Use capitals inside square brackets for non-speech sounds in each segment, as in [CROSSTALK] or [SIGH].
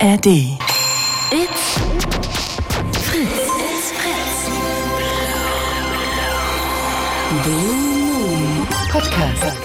ARD. It's Fritz. It's Fritz. Blue Moon Podcast.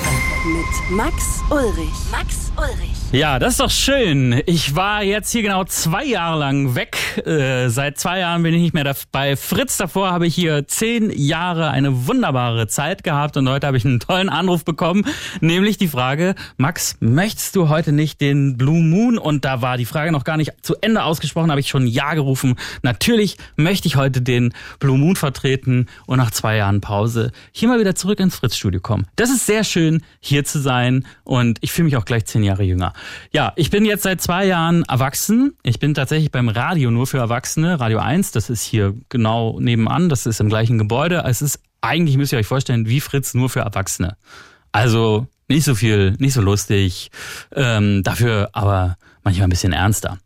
Mit Max Ulrich. Max Ulrich. Ja, das ist doch schön. Ich war jetzt hier genau zwei Jahre lang weg. Äh, seit zwei Jahren bin ich nicht mehr bei Fritz. Davor habe ich hier zehn Jahre eine wunderbare Zeit gehabt und heute habe ich einen tollen Anruf bekommen, nämlich die Frage, Max, möchtest du heute nicht den Blue Moon? Und da war die Frage noch gar nicht zu Ende ausgesprochen, habe ich schon Ja gerufen. Natürlich möchte ich heute den Blue Moon vertreten und nach zwei Jahren Pause hier mal wieder zurück ins Fritz-Studio kommen. Das ist sehr schön, hier zu sein und ich fühle mich auch gleich zehn Jahre jünger. Ja, ich bin jetzt seit zwei Jahren erwachsen. Ich bin tatsächlich beim Radio nur für Erwachsene, Radio 1. Das ist hier genau nebenan. Das ist im gleichen Gebäude. Es ist eigentlich, müsst ihr euch vorstellen, wie Fritz nur für Erwachsene. Also nicht so viel, nicht so lustig. Ähm, dafür aber manchmal ein bisschen ernster.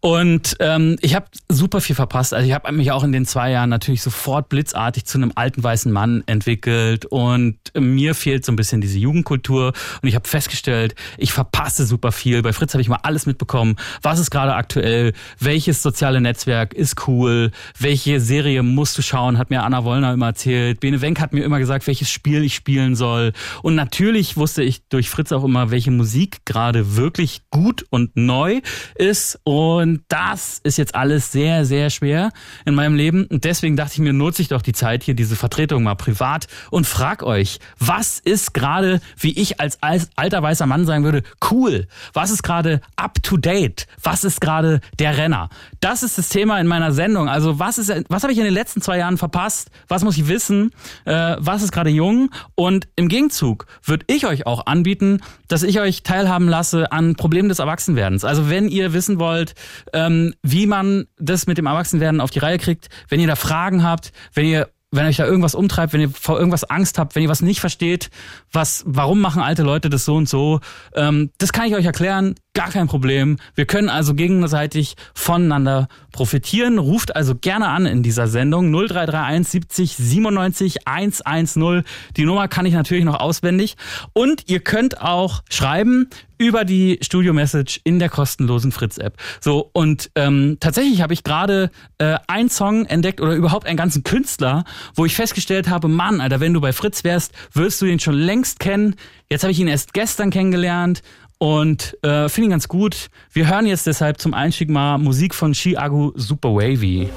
Und ähm, ich habe super viel verpasst. Also ich habe mich auch in den zwei Jahren natürlich sofort blitzartig zu einem alten weißen Mann entwickelt und mir fehlt so ein bisschen diese Jugendkultur und ich habe festgestellt, ich verpasse super viel. Bei Fritz habe ich mal alles mitbekommen. Was ist gerade aktuell? Welches soziale Netzwerk ist cool? Welche Serie musst du schauen? Hat mir Anna Wollner immer erzählt. Bene Wenk hat mir immer gesagt, welches Spiel ich spielen soll. Und natürlich wusste ich durch Fritz auch immer, welche Musik gerade wirklich gut und neu neu ist. Und das ist jetzt alles sehr, sehr schwer in meinem Leben. Und deswegen dachte ich mir, nutze ich doch die Zeit hier, diese Vertretung mal privat und frag euch, was ist gerade, wie ich als alter weißer Mann sagen würde, cool? Was ist gerade up to date? Was ist gerade der Renner? Das ist das Thema in meiner Sendung. Also was ist, was habe ich in den letzten zwei Jahren verpasst? Was muss ich wissen? Äh, was ist gerade jung? Und im Gegenzug würde ich euch auch anbieten, dass ich euch teilhaben lasse an Problemen des Erwachsenwerdens. Also also wenn ihr wissen wollt, ähm, wie man das mit dem Erwachsenwerden auf die Reihe kriegt, wenn ihr da Fragen habt, wenn ihr wenn euch da irgendwas umtreibt, wenn ihr vor irgendwas Angst habt, wenn ihr was nicht versteht, was, warum machen alte Leute das so und so, ähm, das kann ich euch erklären, gar kein Problem. Wir können also gegenseitig voneinander profitieren. Ruft also gerne an in dieser Sendung 0331 70 97 110. Die Nummer kann ich natürlich noch auswendig. Und ihr könnt auch schreiben über die Studio-Message in der kostenlosen Fritz-App. So, und ähm, tatsächlich habe ich gerade äh, einen Song entdeckt oder überhaupt einen ganzen Künstler, wo ich festgestellt habe, Mann, Alter, wenn du bei Fritz wärst, wirst du den schon längst kennen. Jetzt habe ich ihn erst gestern kennengelernt und äh, finde ihn ganz gut. Wir hören jetzt deshalb zum Einstieg mal Musik von Chiago Super Wavy.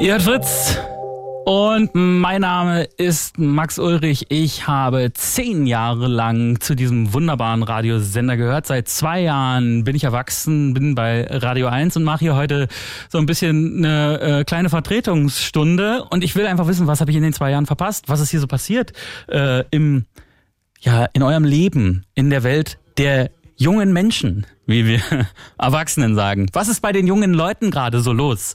Ihr Fritz. Und mein Name ist Max Ulrich. Ich habe zehn Jahre lang zu diesem wunderbaren Radiosender gehört. Seit zwei Jahren bin ich erwachsen, bin bei Radio 1 und mache hier heute so ein bisschen eine äh, kleine Vertretungsstunde. Und ich will einfach wissen, was habe ich in den zwei Jahren verpasst? Was ist hier so passiert äh, im ja, in eurem Leben, in der Welt der jungen Menschen, wie wir [LAUGHS] Erwachsenen sagen. Was ist bei den jungen Leuten gerade so los?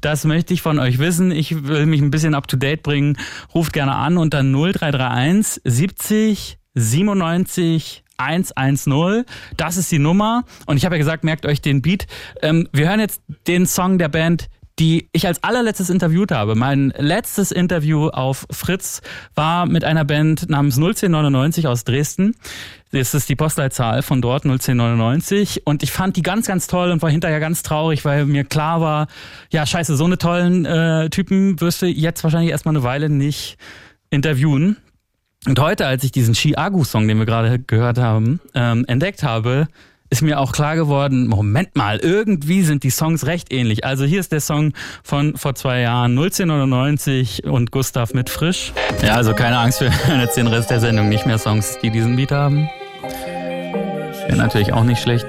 Das möchte ich von euch wissen. Ich will mich ein bisschen up to date bringen. Ruft gerne an unter 0331 70 97 110. Das ist die Nummer. Und ich habe ja gesagt, merkt euch den Beat. Ähm, wir hören jetzt den Song der Band die ich als allerletztes interviewt habe. Mein letztes Interview auf Fritz war mit einer Band namens 01099 aus Dresden. Das ist die Postleitzahl von dort, 01099. Und ich fand die ganz, ganz toll und war hinterher ganz traurig, weil mir klar war, ja, scheiße, so eine tollen äh, Typen wirst du jetzt wahrscheinlich erstmal eine Weile nicht interviewen. Und heute, als ich diesen Chi-Agu-Song, den wir gerade gehört haben, ähm, entdeckt habe, ist mir auch klar geworden, Moment mal, irgendwie sind die Songs recht ähnlich. Also hier ist der Song von vor zwei Jahren, 1999 und Gustav mit Frisch. Ja, also keine Angst, wir hören jetzt den Rest der Sendung nicht mehr Songs, die diesen Beat haben. Wäre natürlich auch nicht schlecht.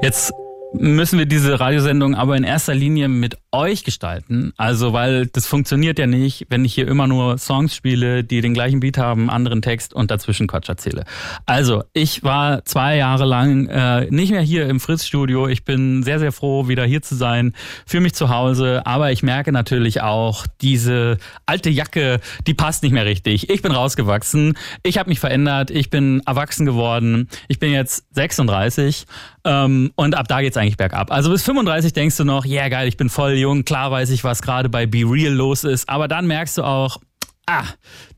Jetzt müssen wir diese Radiosendung aber in erster Linie mit euch gestalten. Also, weil das funktioniert ja nicht, wenn ich hier immer nur Songs spiele, die den gleichen Beat haben, anderen Text und dazwischen Quatsch erzähle. Also, ich war zwei Jahre lang äh, nicht mehr hier im Fritz-Studio. Ich bin sehr, sehr froh, wieder hier zu sein, für mich zu Hause. Aber ich merke natürlich auch, diese alte Jacke, die passt nicht mehr richtig. Ich bin rausgewachsen. Ich habe mich verändert. Ich bin erwachsen geworden. Ich bin jetzt 36. Ähm, und ab da geht's eigentlich bergab. Also bis 35 denkst du noch, ja yeah, geil, ich bin voll jung, klar weiß ich, was gerade bei Be Real los ist, aber dann merkst du auch, ah,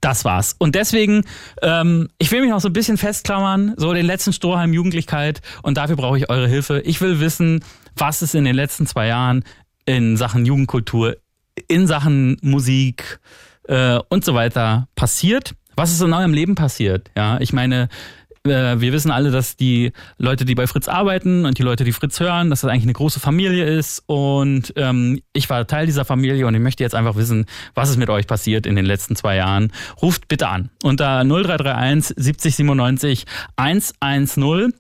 das war's. Und deswegen, ähm, ich will mich noch so ein bisschen festklammern, so den letzten Strohhalm Jugendlichkeit und dafür brauche ich eure Hilfe. Ich will wissen, was ist in den letzten zwei Jahren in Sachen Jugendkultur, in Sachen Musik äh, und so weiter passiert. Was ist in eurem Leben passiert? Ja, ich meine, äh, wir wissen alle, dass die Leute, die bei Fritz arbeiten und die Leute, die Fritz hören, dass das eigentlich eine große Familie ist. Und ähm, ich war Teil dieser Familie und ich möchte jetzt einfach wissen, was ist mit euch passiert in den letzten zwei Jahren. Ruft bitte an unter 0331 70 97 110.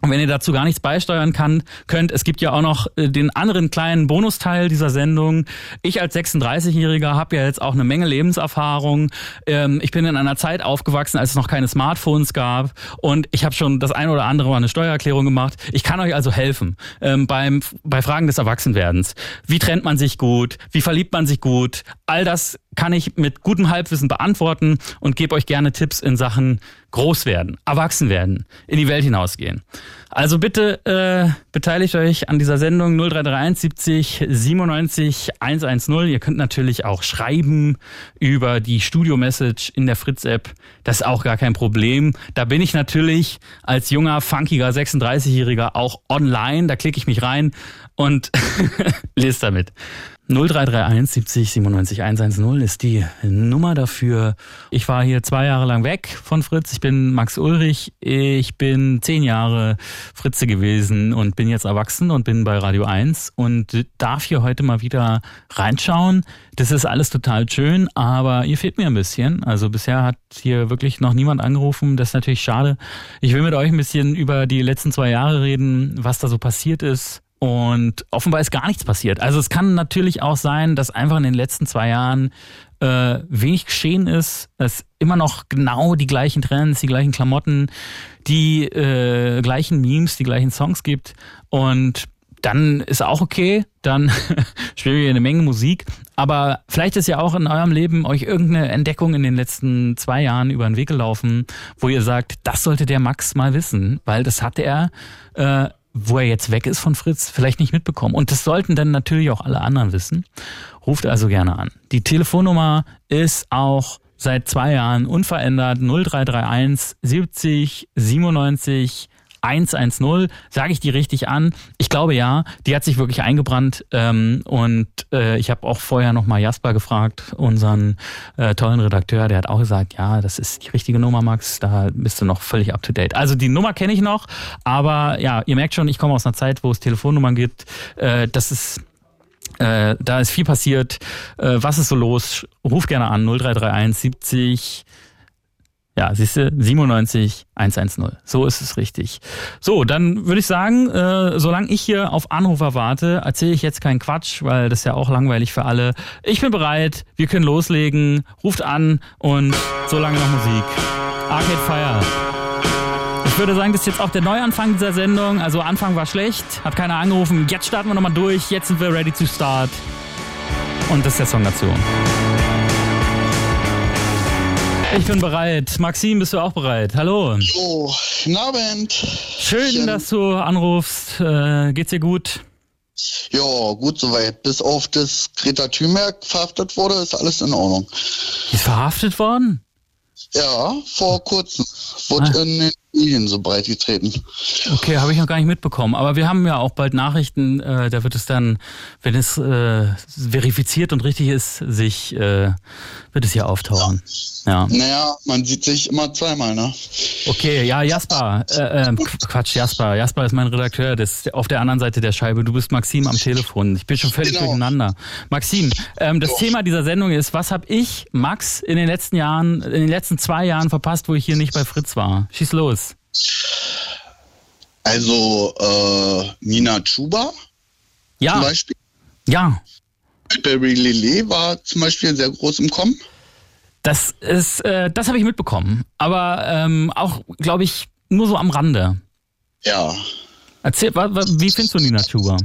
Und wenn ihr dazu gar nichts beisteuern kann, könnt, es gibt ja auch noch äh, den anderen kleinen Bonusteil dieser Sendung. Ich als 36-Jähriger habe ja jetzt auch eine Menge Lebenserfahrung. Ähm, ich bin in einer Zeit aufgewachsen, als es noch keine Smartphones gab und ich habe schon das eine oder andere Mal eine Steuererklärung gemacht. Ich kann euch also helfen ähm, beim bei Fragen des Erwachsenwerdens. Wie trennt man sich gut? Wie verliebt man sich gut? All das kann ich mit gutem Halbwissen beantworten und gebe euch gerne Tipps in Sachen groß werden, erwachsen werden, in die Welt hinausgehen. Also bitte äh, beteiligt euch an dieser Sendung 0331 70 97 110. Ihr könnt natürlich auch schreiben über die Studio-Message in der Fritz-App. Das ist auch gar kein Problem. Da bin ich natürlich als junger, funkiger 36-Jähriger auch online. Da klicke ich mich rein und [LAUGHS] lese damit. 0331 70 97 110 ist die Nummer dafür. Ich war hier zwei Jahre lang weg von Fritz. Ich bin Max Ulrich. Ich bin zehn Jahre Fritze gewesen und bin jetzt erwachsen und bin bei Radio 1 und darf hier heute mal wieder reinschauen. Das ist alles total schön, aber ihr fehlt mir ein bisschen. Also bisher hat hier wirklich noch niemand angerufen. Das ist natürlich schade. Ich will mit euch ein bisschen über die letzten zwei Jahre reden, was da so passiert ist und offenbar ist gar nichts passiert. Also es kann natürlich auch sein, dass einfach in den letzten zwei Jahren äh, wenig geschehen ist. Es immer noch genau die gleichen Trends, die gleichen Klamotten, die äh, gleichen Memes, die gleichen Songs gibt. Und dann ist auch okay, dann [LAUGHS] spielen wir eine Menge Musik. Aber vielleicht ist ja auch in eurem Leben euch irgendeine Entdeckung in den letzten zwei Jahren über den Weg gelaufen, wo ihr sagt, das sollte der Max mal wissen, weil das hat er äh, wo er jetzt weg ist von Fritz, vielleicht nicht mitbekommen. Und das sollten dann natürlich auch alle anderen wissen. Ruft also gerne an. Die Telefonnummer ist auch seit zwei Jahren unverändert 0331 70 97 110. Sage ich die richtig an? Ich glaube ja. Die hat sich wirklich eingebrannt. Ähm, und äh, ich habe auch vorher nochmal Jasper gefragt, unseren äh, tollen Redakteur. Der hat auch gesagt, ja, das ist die richtige Nummer, Max. Da bist du noch völlig up to date. Also die Nummer kenne ich noch. Aber ja, ihr merkt schon, ich komme aus einer Zeit, wo es Telefonnummern gibt. Äh, das ist äh, da ist viel passiert. Äh, was ist so los? Ruf gerne an 0331 70 ja, siehst du, 97 110. So ist es richtig. So, dann würde ich sagen, äh, solange ich hier auf Anrufer warte, erzähle ich jetzt keinen Quatsch, weil das ist ja auch langweilig für alle. Ich bin bereit, wir können loslegen. Ruft an und solange noch Musik. Arcade Fire. Ich würde sagen, das ist jetzt auch der Neuanfang dieser Sendung. Also Anfang war schlecht, hat keiner angerufen. Jetzt starten wir nochmal durch. Jetzt sind wir ready to start. Und das ist der Song dazu. Ich bin bereit. Maxim, bist du auch bereit? Hallo. Oh, guten Abend. Schön, dass du anrufst. Äh, geht's dir gut? Ja, gut soweit. Bis auf das Greta Thunberg verhaftet wurde, ist alles in Ordnung. Ist verhaftet worden? Ja, vor kurzem. Wurde ah. in den Medien so breit getreten. Okay, habe ich noch gar nicht mitbekommen. Aber wir haben ja auch bald Nachrichten, äh, da wird es dann, wenn es äh, verifiziert und richtig ist, sich äh, wird es hier auftauchen. Ja. ja. Naja, man sieht sich immer zweimal, ne? Okay, ja, Jasper, äh, äh, Quatsch, Jasper. Jasper ist mein Redakteur, das ist auf der anderen Seite der Scheibe. Du bist Maxim am Telefon. Ich bin schon völlig genau. durcheinander. Maxim, ähm, das Doch. Thema dieser Sendung ist, was habe ich, Max, in den letzten Jahren, in den letzten zwei Jahren verpasst, wo ich hier nicht bei Fritz war? Schieß los. Also äh, Nina Chuba ja. zum Beispiel. Ja. Barry Lillet war zum Beispiel sehr groß im Kommen. Das ist, äh, das habe ich mitbekommen. Aber ähm, auch, glaube ich, nur so am Rande. Ja. Erzähl, wie findest du Nina Chuba?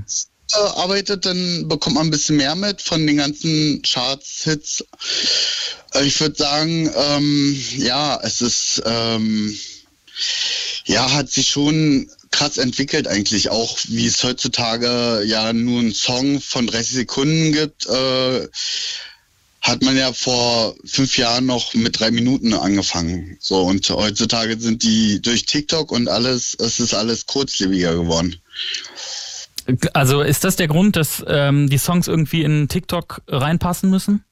arbeitet, dann bekommt man ein bisschen mehr mit von den ganzen Charts, Hits. Äh, ich würde sagen, ähm, ja, es ist ähm, ja, hat sich schon krass entwickelt eigentlich, auch wie es heutzutage ja nur einen Song von 30 Sekunden gibt. Äh, hat man ja vor fünf Jahren noch mit drei Minuten angefangen. So, und heutzutage sind die durch TikTok und alles, es ist alles kurzlebiger geworden. Also ist das der Grund, dass ähm, die Songs irgendwie in TikTok reinpassen müssen?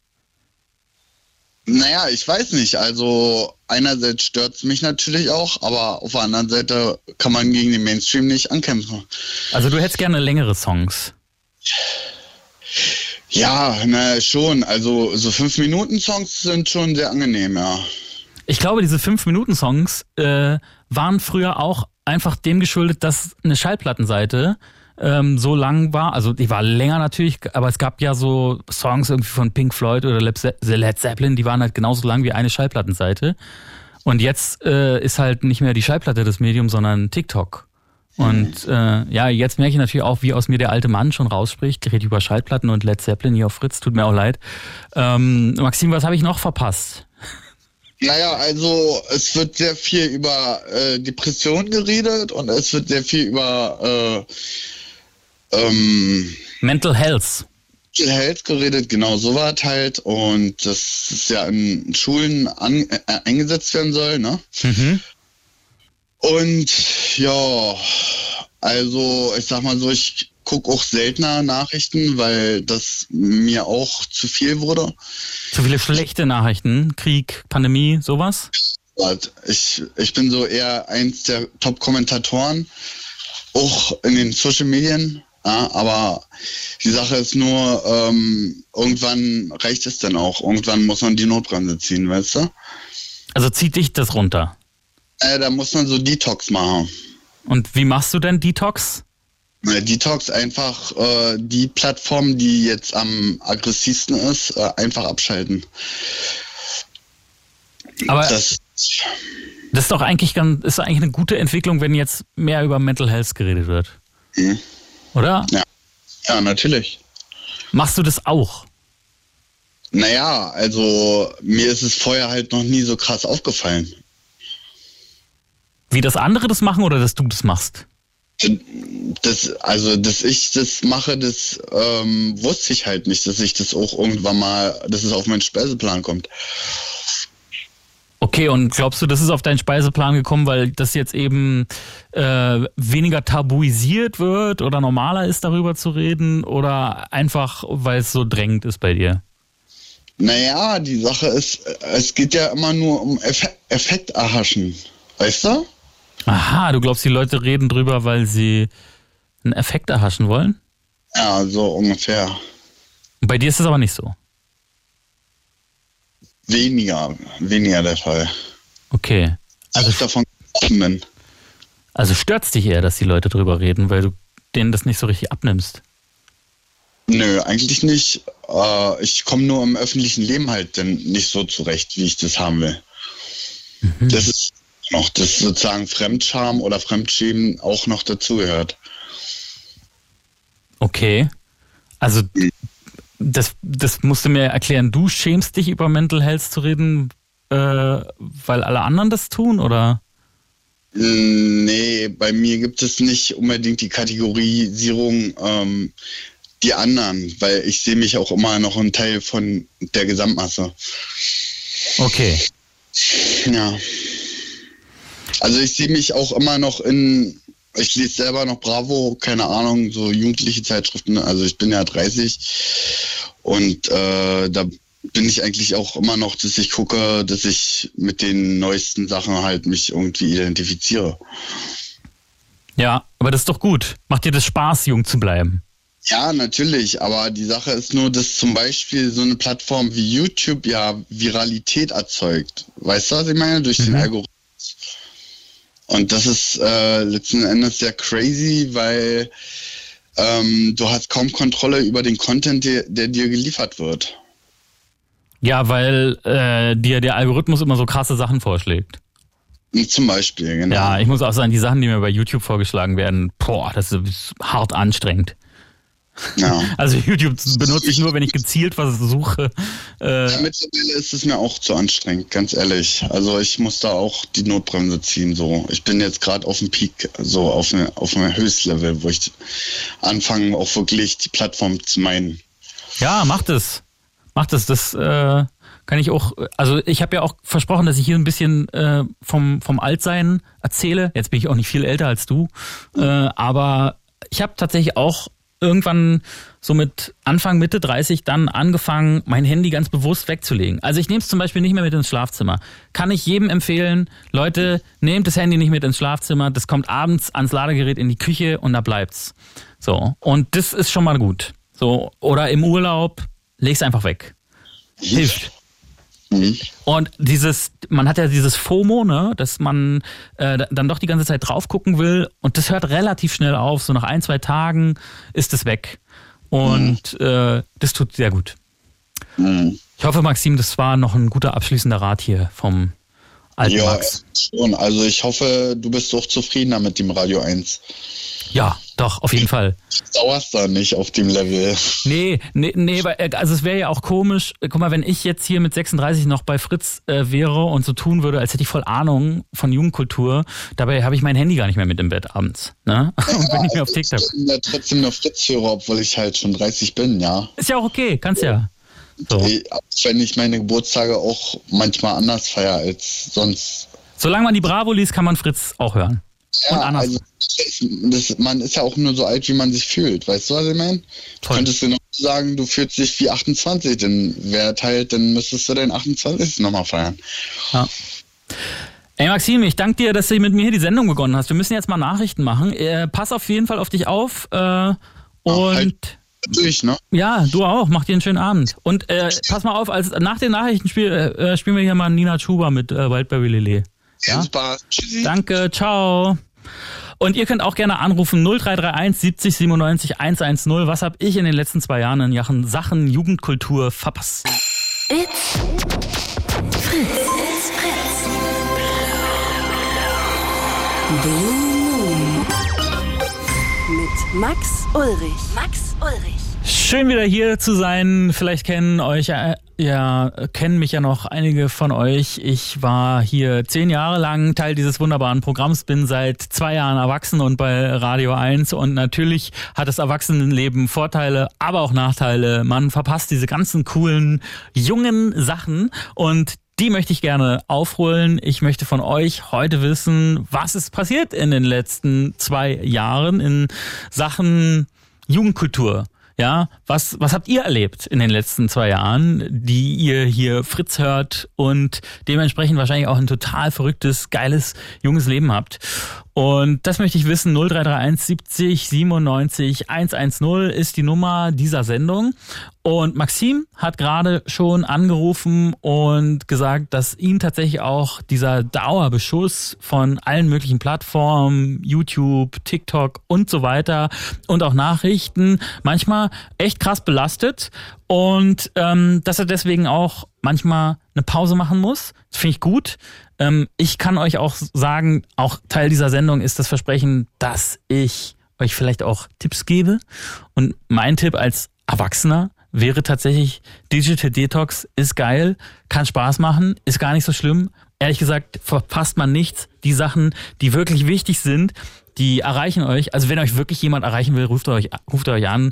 Naja, ich weiß nicht. Also einerseits stört es mich natürlich auch, aber auf der anderen Seite kann man gegen den Mainstream nicht ankämpfen. Also du hättest gerne längere Songs. Ja, na schon. Also so fünf Minuten Songs sind schon sehr angenehm, ja. Ich glaube, diese fünf Minuten Songs äh, waren früher auch einfach dem geschuldet, dass eine Schallplattenseite ähm, so lang war. Also die war länger natürlich, aber es gab ja so Songs irgendwie von Pink Floyd oder Led Zeppelin, die waren halt genauso lang wie eine Schallplattenseite. Und jetzt äh, ist halt nicht mehr die Schallplatte das Medium, sondern TikTok. Und äh, ja, jetzt merke ich natürlich auch, wie aus mir der alte Mann schon rausspricht. Ich rede über Schallplatten und Led Zeppelin hier auf Fritz, tut mir auch leid. Ähm, Maxim, was habe ich noch verpasst? Naja, also es wird sehr viel über äh, Depression geredet und es wird sehr viel über äh, ähm, Mental Health. Mental Health geredet, genau so war es halt. Und das ist ja in Schulen an, äh, eingesetzt werden soll, ne? Mhm. Und ja, also ich sag mal so, ich gucke auch seltener Nachrichten, weil das mir auch zu viel wurde. Zu viele schlechte Nachrichten, Krieg, Pandemie, sowas? Ich, ich bin so eher eins der Top-Kommentatoren, auch in den Social Medien. Ja, aber die Sache ist nur, ähm, irgendwann reicht es dann auch. Irgendwann muss man die Notbremse ziehen, weißt du? Also zieht dich das runter? Äh, da muss man so Detox machen. Und wie machst du denn Detox? Äh, Detox einfach äh, die Plattform, die jetzt am aggressivsten ist, äh, einfach abschalten. Aber das, das ist doch eigentlich ganz, ist eigentlich eine gute Entwicklung, wenn jetzt mehr über Mental Health geredet wird. Mhm. Oder? Ja. ja, natürlich. Machst du das auch? Naja, also mir ist es vorher halt noch nie so krass aufgefallen. Wie das andere das machen oder dass du das machst? Das, also, dass ich das mache, das ähm, wusste ich halt nicht, dass ich das auch irgendwann mal, dass es auf meinen Speiseplan kommt. Okay, und glaubst du, das ist auf deinen Speiseplan gekommen, weil das jetzt eben äh, weniger tabuisiert wird oder normaler ist, darüber zu reden oder einfach, weil es so drängend ist bei dir? Naja, die Sache ist, es geht ja immer nur um Effekt, Effekt erhaschen. Weißt du? Aha, du glaubst, die Leute reden drüber, weil sie einen Effekt erhaschen wollen? Ja, so ungefähr. Bei dir ist es aber nicht so. Weniger, weniger der Fall. Okay. Also davon bin. Also stört dich eher, dass die Leute drüber reden, weil du denen das nicht so richtig abnimmst? Nö, eigentlich nicht. Äh, ich komme nur im öffentlichen Leben halt dann nicht so zurecht, wie ich das haben will. Mhm. Das ist noch, dass sozusagen Fremdscham oder Fremdschämen auch noch dazugehört. Okay. Also das, das musst du mir erklären. Du schämst dich über Mental Health zu reden, äh, weil alle anderen das tun, oder? Nee, bei mir gibt es nicht unbedingt die Kategorisierung ähm, die anderen, weil ich sehe mich auch immer noch ein Teil von der Gesamtmasse. Okay. Ja. Also ich sehe mich auch immer noch in, ich lese selber noch Bravo, keine Ahnung, so jugendliche Zeitschriften. Also ich bin ja 30 und äh, da bin ich eigentlich auch immer noch, dass ich gucke, dass ich mit den neuesten Sachen halt mich irgendwie identifiziere. Ja, aber das ist doch gut. Macht dir das Spaß, jung zu bleiben? Ja, natürlich, aber die Sache ist nur, dass zum Beispiel so eine Plattform wie YouTube ja Viralität erzeugt. Weißt du, was ich meine? Durch mhm. den Algorithmus. Und das ist äh, letzten Endes sehr crazy, weil ähm, du hast kaum Kontrolle über den Content, der, der dir geliefert wird. Ja, weil äh, dir der Algorithmus immer so krasse Sachen vorschlägt. Zum Beispiel, genau. Ja, ich muss auch sagen, die Sachen, die mir bei YouTube vorgeschlagen werden, boah, das ist hart anstrengend. Ja. [LAUGHS] Also YouTube benutze ich nur, wenn ich gezielt was suche. Äh, ja, mittlerweile ist es mir auch zu anstrengend, ganz ehrlich. Also ich muss da auch die Notbremse ziehen. So, ich bin jetzt gerade auf dem Peak, so auf einem auf einem Höchstlevel, wo ich anfange, auch wirklich die Plattform zu meinen. Ja, macht es. Macht das, das äh, kann ich auch, also ich habe ja auch versprochen, dass ich hier ein bisschen äh, vom, vom Altsein erzähle. Jetzt bin ich auch nicht viel älter als du, äh, aber ich habe tatsächlich auch irgendwann so mit Anfang, Mitte 30 dann angefangen, mein Handy ganz bewusst wegzulegen. Also ich nehme es zum Beispiel nicht mehr mit ins Schlafzimmer. Kann ich jedem empfehlen, Leute, nehmt das Handy nicht mit ins Schlafzimmer, das kommt abends ans Ladegerät in die Küche und da bleibt's. So. Und das ist schon mal gut. So. Oder im Urlaub, leg's einfach weg. Hilft. Mhm. Und dieses, man hat ja dieses FOMO, ne, dass man äh, dann doch die ganze Zeit drauf gucken will und das hört relativ schnell auf. So nach ein, zwei Tagen ist es weg. Und äh, das tut sehr gut. Mhm. Ich hoffe, Maxim, das war noch ein guter abschließender Rat hier vom alten Ja, Max. schon. Also ich hoffe, du bist auch zufriedener mit dem Radio 1. Ja, doch, auf jeden Fall. Dauerst da nicht auf dem Level. Nee, nee, nee, äh, also es wäre ja auch komisch, äh, guck mal, wenn ich jetzt hier mit 36 noch bei Fritz äh, wäre und so tun würde, als hätte ich voll Ahnung von Jugendkultur, dabei habe ich mein Handy gar nicht mehr mit im Bett abends, ne? [LAUGHS] Und bin nicht mehr auf TikTok. Ich bin ja trotzdem noch Fritz-Hörer, obwohl ich halt schon 30 bin, ja. Ist ja auch okay, kannst ja. So. Eh, Auch wenn ich meine Geburtstage auch manchmal anders feiere als sonst. Solange man die Bravo liest, kann man Fritz auch hören. Und Ja, anders. also das, man ist ja auch nur so alt, wie man sich fühlt. Weißt du, was ich meine? Du Voll. könntest genau sagen, du fühlst dich wie 28, dann wer teilt, dann müsstest du deinen 28. nochmal feiern. Ja. Ey Maxim, ich danke dir, dass du mit mir hier die Sendung begonnen hast. Wir müssen jetzt mal Nachrichten machen. Äh, pass auf jeden Fall auf dich auf. Äh, und halt. Natürlich, ne? ja, du auch. Mach dir einen schönen Abend. Und äh, pass mal auf, als nach den Nachrichten spiel, äh, spielen wir hier mal Nina Chuba mit äh, Wildberry Lillet. Ja? Super. Tschüssi. Danke, ciao. Und ihr könnt auch gerne anrufen 0331 70 97 110. Was habe ich in den letzten zwei Jahren in Sachen- Sachen Jugendkultur verpasst? It's Fritz. It's Fritz. Blue Moon. Mit Max Ulrich. Max Ulrich. Schön wieder hier zu sein. Vielleicht kennen euch äh, ja kennen mich ja noch einige von euch. Ich war hier zehn Jahre lang Teil dieses wunderbaren Programms, bin seit zwei Jahren erwachsen und bei Radio 1 und natürlich hat das Erwachsenenleben Vorteile, aber auch Nachteile. Man verpasst diese ganzen coolen jungen Sachen und die möchte ich gerne aufholen. Ich möchte von euch heute wissen, was ist passiert in den letzten zwei Jahren in Sachen Jugendkultur. Ja, was, was habt ihr erlebt in den letzten zwei Jahren, die ihr hier Fritz hört und dementsprechend wahrscheinlich auch ein total verrücktes, geiles, junges Leben habt? Und das möchte ich wissen. 0331 70 97 110 ist die Nummer dieser Sendung. Und Maxim hat gerade schon angerufen und gesagt, dass ihm tatsächlich auch dieser Dauerbeschuss von allen möglichen Plattformen, YouTube, TikTok und so weiter und auch Nachrichten manchmal echt krass belastet und ähm, dass er deswegen auch manchmal eine Pause machen muss. Das finde ich gut. Ähm, ich kann euch auch sagen, auch Teil dieser Sendung ist das Versprechen, dass ich euch vielleicht auch Tipps gebe. Und mein Tipp als Erwachsener wäre tatsächlich Digital Detox ist geil, kann Spaß machen, ist gar nicht so schlimm. Ehrlich gesagt, verpasst man nichts. Die Sachen, die wirklich wichtig sind, die erreichen euch. Also wenn euch wirklich jemand erreichen will, ruft euch, ruft euch an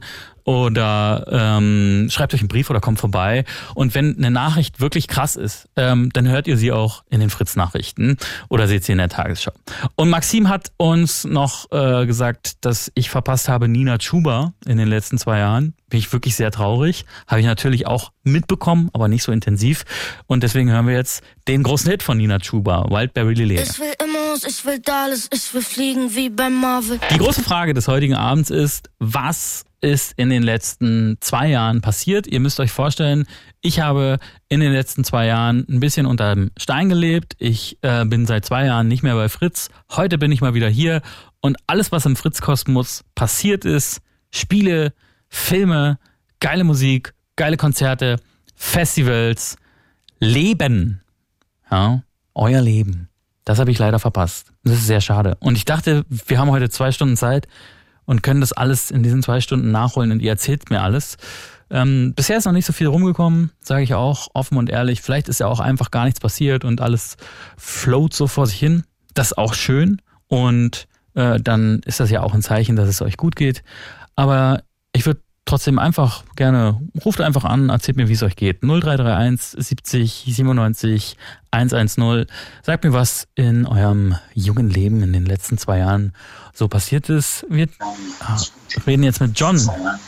oder ähm, schreibt euch einen Brief oder kommt vorbei. Und wenn eine Nachricht wirklich krass ist, ähm, dann hört ihr sie auch in den Fritz-Nachrichten oder seht sie in der Tagesschau. Und Maxim hat uns noch äh, gesagt, dass ich verpasst habe Nina Chuba in den letzten zwei Jahren. Bin ich wirklich sehr traurig. Habe ich natürlich auch mitbekommen, aber nicht so intensiv. Und deswegen hören wir jetzt den großen Hit von Nina Chuba, Wildberry Lillet. Ich will Immos, ich will Dallas, ich will fliegen wie beim Marvel. Die große Frage des heutigen Abends ist, was ist in den letzten zwei Jahren passiert? Ihr müsst euch vorstellen, ich habe in den letzten zwei Jahren ein bisschen unter dem Stein gelebt. Ich äh, bin seit zwei Jahren nicht mehr bei Fritz. Heute bin ich mal wieder hier und alles, was im Fritz-Kosmos passiert ist, Spiele, Filme, geile Musik, geile Konzerte, Festivals, Leben, ja, euer Leben. Das habe ich leider verpasst. Das ist sehr schade. Und ich dachte, wir haben heute zwei Stunden Zeit und können das alles in diesen zwei Stunden nachholen und ihr erzählt mir alles. Ähm, bisher ist noch nicht so viel rumgekommen, sage ich auch offen und ehrlich. Vielleicht ist ja auch einfach gar nichts passiert und alles float so vor sich hin. Das ist auch schön und äh, dann ist das ja auch ein Zeichen, dass es euch gut geht. Aber ich würde trotzdem einfach gerne, ruft einfach an, erzählt mir, wie es euch geht. 0331 70 97 110. Sagt mir, was in eurem jungen Leben in den letzten zwei Jahren so passiert ist. Wir ah, reden jetzt mit John.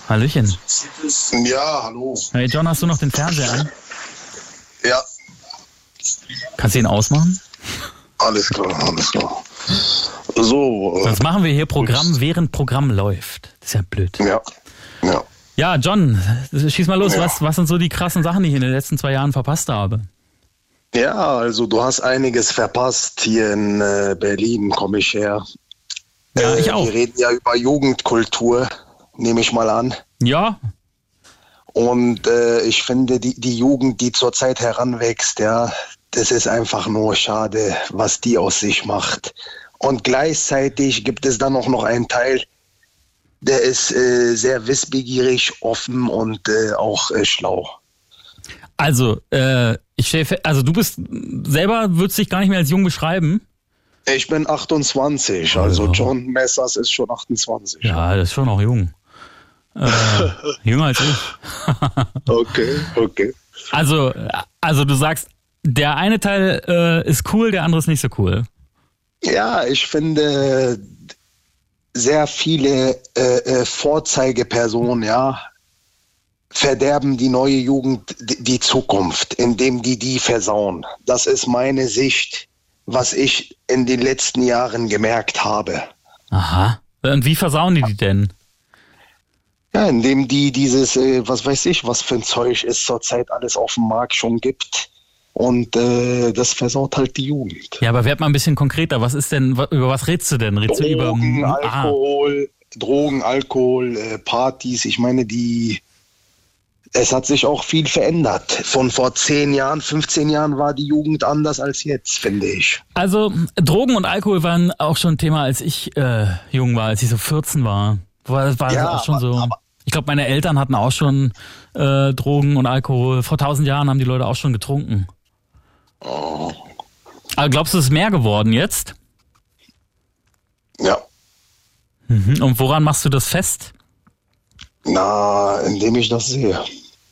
Hallöchen. Ja, hallo. Hey John, hast du noch den Fernseher an? Ja, Kannst du ihn ausmachen? alles klar, alles klar. So, äh, Sonst machen wir hier Programm, während Programm läuft. Das ist ja blöd. ja, ja. John, schieß mal los. Ja. Was, was sind so die krassen Sachen, die ich in den letzten zwei Jahren verpasst habe? Ja, also du hast einiges verpasst. Hier in äh, Berlin komme ich her. Ja, ich auch. Wir reden ja über Jugendkultur, nehme ich mal an. Ja, Und äh, ich finde, die, die Jugend, die zurzeit heranwächst, ja, das ist einfach nur schade, was die aus sich macht. Und gleichzeitig gibt es dann auch noch einen Teil, der ist äh, sehr wissbegierig, offen und äh, auch äh, schlau. also, äh, ich stelle also du bist selber, würdest dich gar nicht mehr als jung beschreiben. Ich bin 28, also Ja. John Messers ist schon 28. Ja, das ist schon noch jung. Äh, [LAUGHS] jünger als ich. [LAUGHS] Okay, okay. Also, also du sagst, der eine Teil äh, ist cool, der andere ist nicht so cool. Ja, ich finde sehr viele äh, äh, Vorzeigepersonen, ja, verderben die neue Jugend die, Zukunft, indem die die versauen. Das ist meine Sicht, was ich in den letzten Jahren gemerkt habe. Aha. Und wie versauen die die denn? Ja, indem die dieses, äh, was weiß ich, was für ein Zeug es zurzeit alles auf dem Markt schon gibt. Und äh, das versaut halt die Jugend. Ja, aber werd mal ein bisschen konkreter. Was ist denn, über was redest du denn? Redest du über Drogen, Ah, Alkohol, Drogen, Alkohol, äh, Partys. Ich meine, die, es hat sich auch viel verändert. Von vor 10 Jahren, 15 Jahren war die Jugend anders als jetzt, finde ich. Also Drogen und Alkohol waren auch schon ein Thema, als ich äh, jung war, als ich so 14 war. War, war Ja, das auch schon aber- so. aber- ich glaube, meine Eltern hatten auch schon äh, Drogen und Alkohol. Vor tausend Jahren haben die Leute auch schon getrunken. Aber glaubst du, es ist mehr geworden jetzt? Ja. Mhm. Und woran machst du das fest? Na, indem ich das sehe.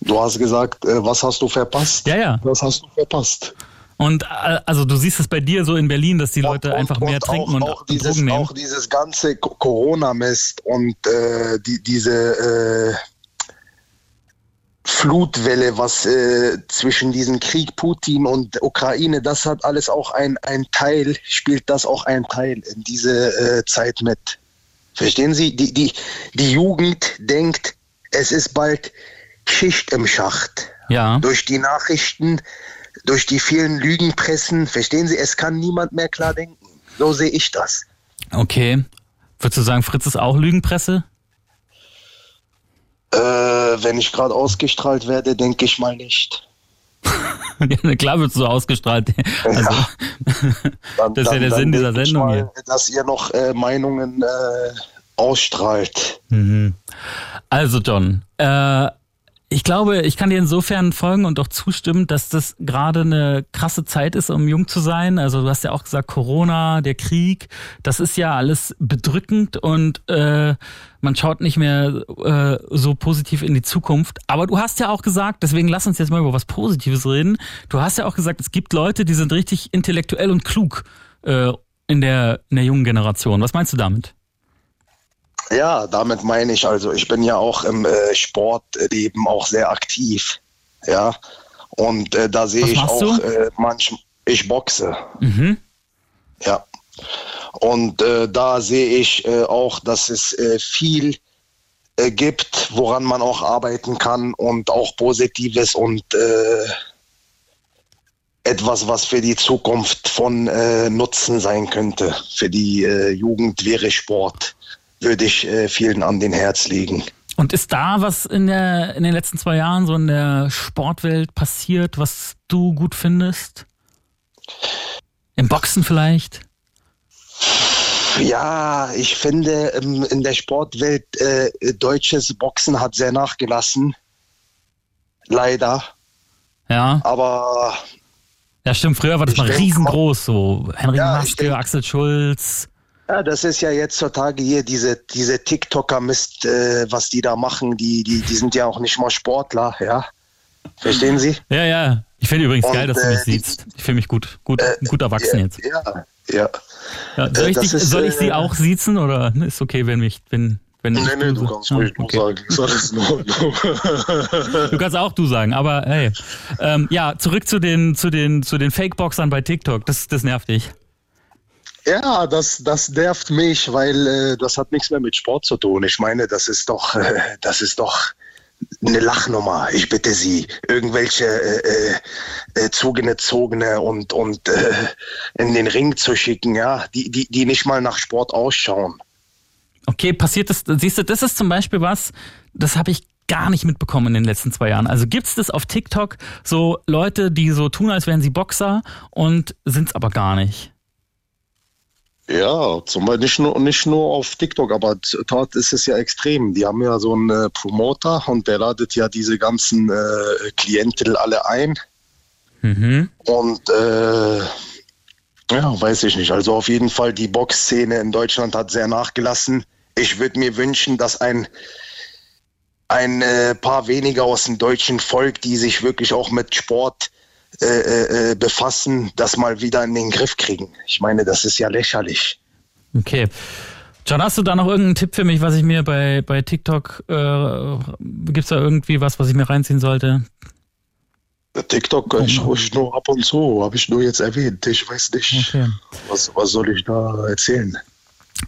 Du hast gesagt, äh, was hast du verpasst? Ja, ja. Was hast du verpasst? Und äh, also du siehst es bei dir so in Berlin, dass die Leute einfach mehr trinken und, auch und dieses, Drogen nehmen. Auch dieses ganze Co- Corona-Mist und äh, die, diese äh, Flutwelle, was äh, zwischen diesem Krieg Putin und Ukraine, das hat alles auch ein, ein Teil, spielt das auch ein Teil in diese äh, Zeit mit. Verstehen Sie? Die, die, die Jugend denkt, es ist bald Schicht im Schacht Ja. durch die Nachrichten, durch die vielen Lügenpressen, verstehen Sie, es kann niemand mehr klar denken. So sehe ich das. Okay. Würdest du sagen, Fritz ist auch Lügenpresse? Äh, wenn ich gerade ausgestrahlt werde, denke ich mal nicht. [LAUGHS] ja, klar wird so ausgestrahlt. Also, [LAUGHS] Dann, Das ist ja der Sinn dieser Sendung mal, hier. Dass ihr noch äh, Meinungen äh, ausstrahlt. Mhm. Also John, äh, ich glaube, ich kann dir insofern folgen und auch zustimmen, dass das gerade eine krasse Zeit ist, um jung zu sein. Also du hast ja auch gesagt, Corona, der Krieg, das ist ja alles bedrückend und äh, man schaut nicht mehr äh, so positiv in die Zukunft. Aber du hast ja auch gesagt, deswegen lass uns jetzt mal über was Positives reden. Du hast ja auch gesagt, es gibt Leute, die sind richtig intellektuell und klug äh, in der in der jungen Generation. Was meinst du damit? Ja, damit meine ich also, ich bin ja auch im äh, Sportleben auch sehr aktiv. Ja. Und äh, da sehe ich auch äh, manchmal, ich boxe. Mhm. Ja. Und äh, da sehe ich äh, auch, dass es äh, viel gibt, woran man auch arbeiten kann und auch Positives und etwas, was für die Zukunft von Nutzen sein könnte. Für die Jugend wäre Sport, würde ich äh, vielen an den Herz legen. Und ist da was in, der, in den letzten zwei Jahren so in der Sportwelt passiert, was du gut findest? Im Boxen vielleicht? Ja, ich finde, ähm, in der Sportwelt äh, deutsches Boxen hat sehr nachgelassen. Leider. Ja. Aber Ja, stimmt. Früher war das mal riesengroß, so Henry Ja, Maske, Axel Schulz. Ja, das ist ja jetzt heutzutage hier diese, diese TikToker-Mist, äh, was die da machen, die, die, die sind ja auch nicht mal Sportler, ja. Verstehen Sie? Ja, ja. Ich finde übrigens Und, geil, dass du mich äh, siehst. Ich fühle mich gut, gut, gut erwachsen jetzt. Ja, ja. Ja, soll ich, dich, ist, soll ich sie äh, auch siezen oder ist okay, wenn mich, wenn, wenn Nee, ich nee, du kannst Ah, ruhig du okay. sagen. Ist alles in Ordnung. Du kannst auch du sagen, aber hey. Ähm, ja, zurück zu den, zu den, zu den Fake-Boxern bei TikTok. Das, das nervt dich. Ja, das, das nervt mich, weil äh, das hat nichts mehr mit Sport zu tun. Ich meine, das ist doch, äh, das ist doch eine Lachnummer. Ich bitte Sie, irgendwelche äh, äh, Zugene, und und äh, in den Ring zu schicken, ja, die die die nicht mal nach Sport ausschauen. Okay, passiert das, siehst du, das ist zum Beispiel was, das habe ich gar nicht mitbekommen in den letzten zwei Jahren. Also gibt's das auf TikTok so Leute, die so tun, als wären sie Boxer und sind's aber gar nicht. Ja, zum Beispiel nicht nur, nicht nur auf TikTok, aber dort ist es ja extrem. Die haben ja so einen äh, Promoter und der ladet ja diese ganzen äh, Klientel alle ein. Mhm. Und äh, ja, weiß ich nicht. Also auf jeden Fall, die Boxszene in Deutschland hat sehr nachgelassen. Ich würde mir wünschen, dass ein, ein äh, paar weniger aus dem deutschen Volk, die sich wirklich auch mit Sport äh, äh, befassen, das mal wieder in den Griff kriegen. Ich meine, das ist ja lächerlich. Okay. John, hast du da noch irgendeinen Tipp für mich, was ich mir bei, bei TikTok, äh, gibt's da irgendwie was, was ich mir reinziehen sollte? TikTok kann ich ruhig nur ab und zu, habe ich nur jetzt erwähnt. Ich weiß nicht, Okay. was, was soll ich da erzählen.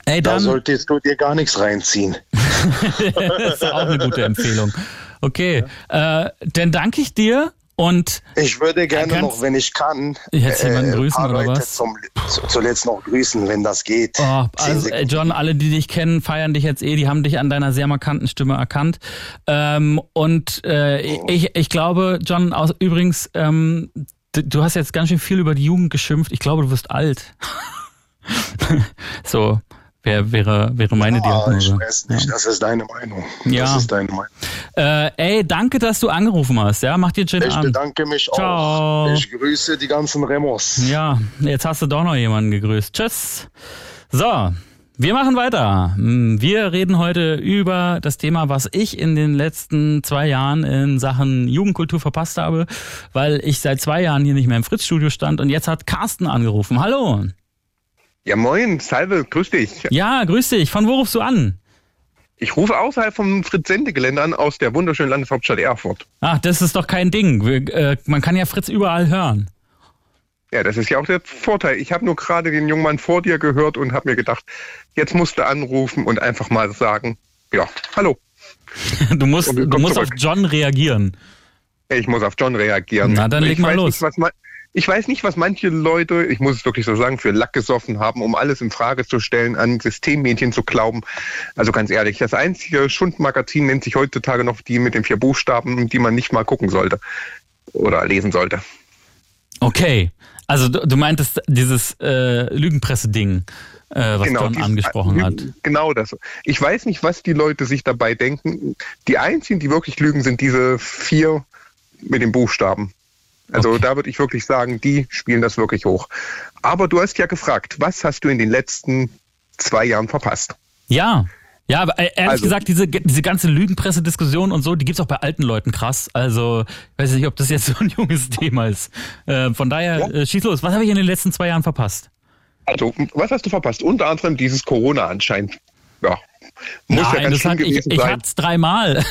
Ey, Da solltest du dir gar nichts reinziehen. [LAUGHS] das ist auch eine gute Empfehlung. Okay, äh, dann danke ich dir und Ich würde gerne noch, wenn ich kann, Jetzt jemanden ein grüßen oder was? Zum, zu- zuletzt noch grüßen, wenn das geht. Oh, also, äh. John, alle, die dich kennen, feiern dich jetzt eh. Die haben dich an deiner sehr markanten Stimme erkannt. Ähm, und äh, ich, ich glaube, John, aus, übrigens, ähm, du hast jetzt ganz schön viel über die Jugend geschimpft. Ich glaube, du wirst alt. [LAUGHS] so, wär, wäre, wäre meine ich Diagnose. weiß nicht, das ist deine Meinung. Ja. Das ist deine Meinung. Äh, ey, danke, dass du angerufen hast. Ja, mach dir einen schönen Ich bedanke mich Ciao. auch. Ich grüße die ganzen Remos. Ja, jetzt hast du doch noch jemanden gegrüßt. Tschüss. So, wir machen weiter. Hm, Wir reden heute über das Thema, was ich in den letzten zwei Jahren in Sachen Jugendkultur verpasst habe, weil ich seit zwei Jahren hier nicht mehr im Fritz-Studio stand und jetzt hat Carsten angerufen. Hallo. Ja, moin, Salve, grüß dich. Ja, grüß dich. Von wo rufst du an? Ich rufe außerhalb vom Fritz-Sende-Gelände an aus der wunderschönen Landeshauptstadt Erfurt. Ach, das ist doch kein Ding. Wir, äh, man kann ja Fritz überall hören. Ja, das ist ja auch der Vorteil. Ich habe nur gerade den jungen Mann vor dir gehört und habe mir gedacht, jetzt musst du anrufen und einfach mal sagen, ja, hallo. [LAUGHS] Du musst, du musst auf. John reagieren. Ich muss auf John reagieren. Na, dann leg ich mal weiß los. Nicht, was ich weiß nicht, was manche Leute, ich muss es wirklich so sagen, für Lack gesoffen haben, um alles in Frage zu stellen, an Systemmedien zu glauben. Also ganz ehrlich, das einzige Schundmagazin nennt sich heutzutage noch die mit den vier Buchstaben, die man nicht mal gucken sollte oder lesen sollte. Okay. Also du, du meintest dieses äh, Lügenpresse-Ding, äh, was John dieses- angesprochen hat. Genau das. Ich weiß nicht, was die Leute sich dabei denken. Die einzigen, die wirklich lügen, sind diese vier mit den Buchstaben. Also Okay. da würde ich wirklich sagen, die spielen das wirklich hoch. Aber du hast ja gefragt, was hast du in den letzten zwei Jahren verpasst? Ja. Ja, aber äh, ehrlich Also- gesagt, diese, diese ganze Lügenpresse-Diskussion und so, die gibt's auch bei alten Leuten krass. Also, ich weiß nicht, ob das jetzt so ein junges Thema ist. Äh, von daher, Ja. äh, schieß los. Was habe ich in den letzten zwei Jahren verpasst? Also, was hast du verpasst? Unter anderem dieses Corona anscheinend. Ja. Muss ja Nein, ganz das schlimm hat, ich, gewesen ich sein. hatte es dreimal.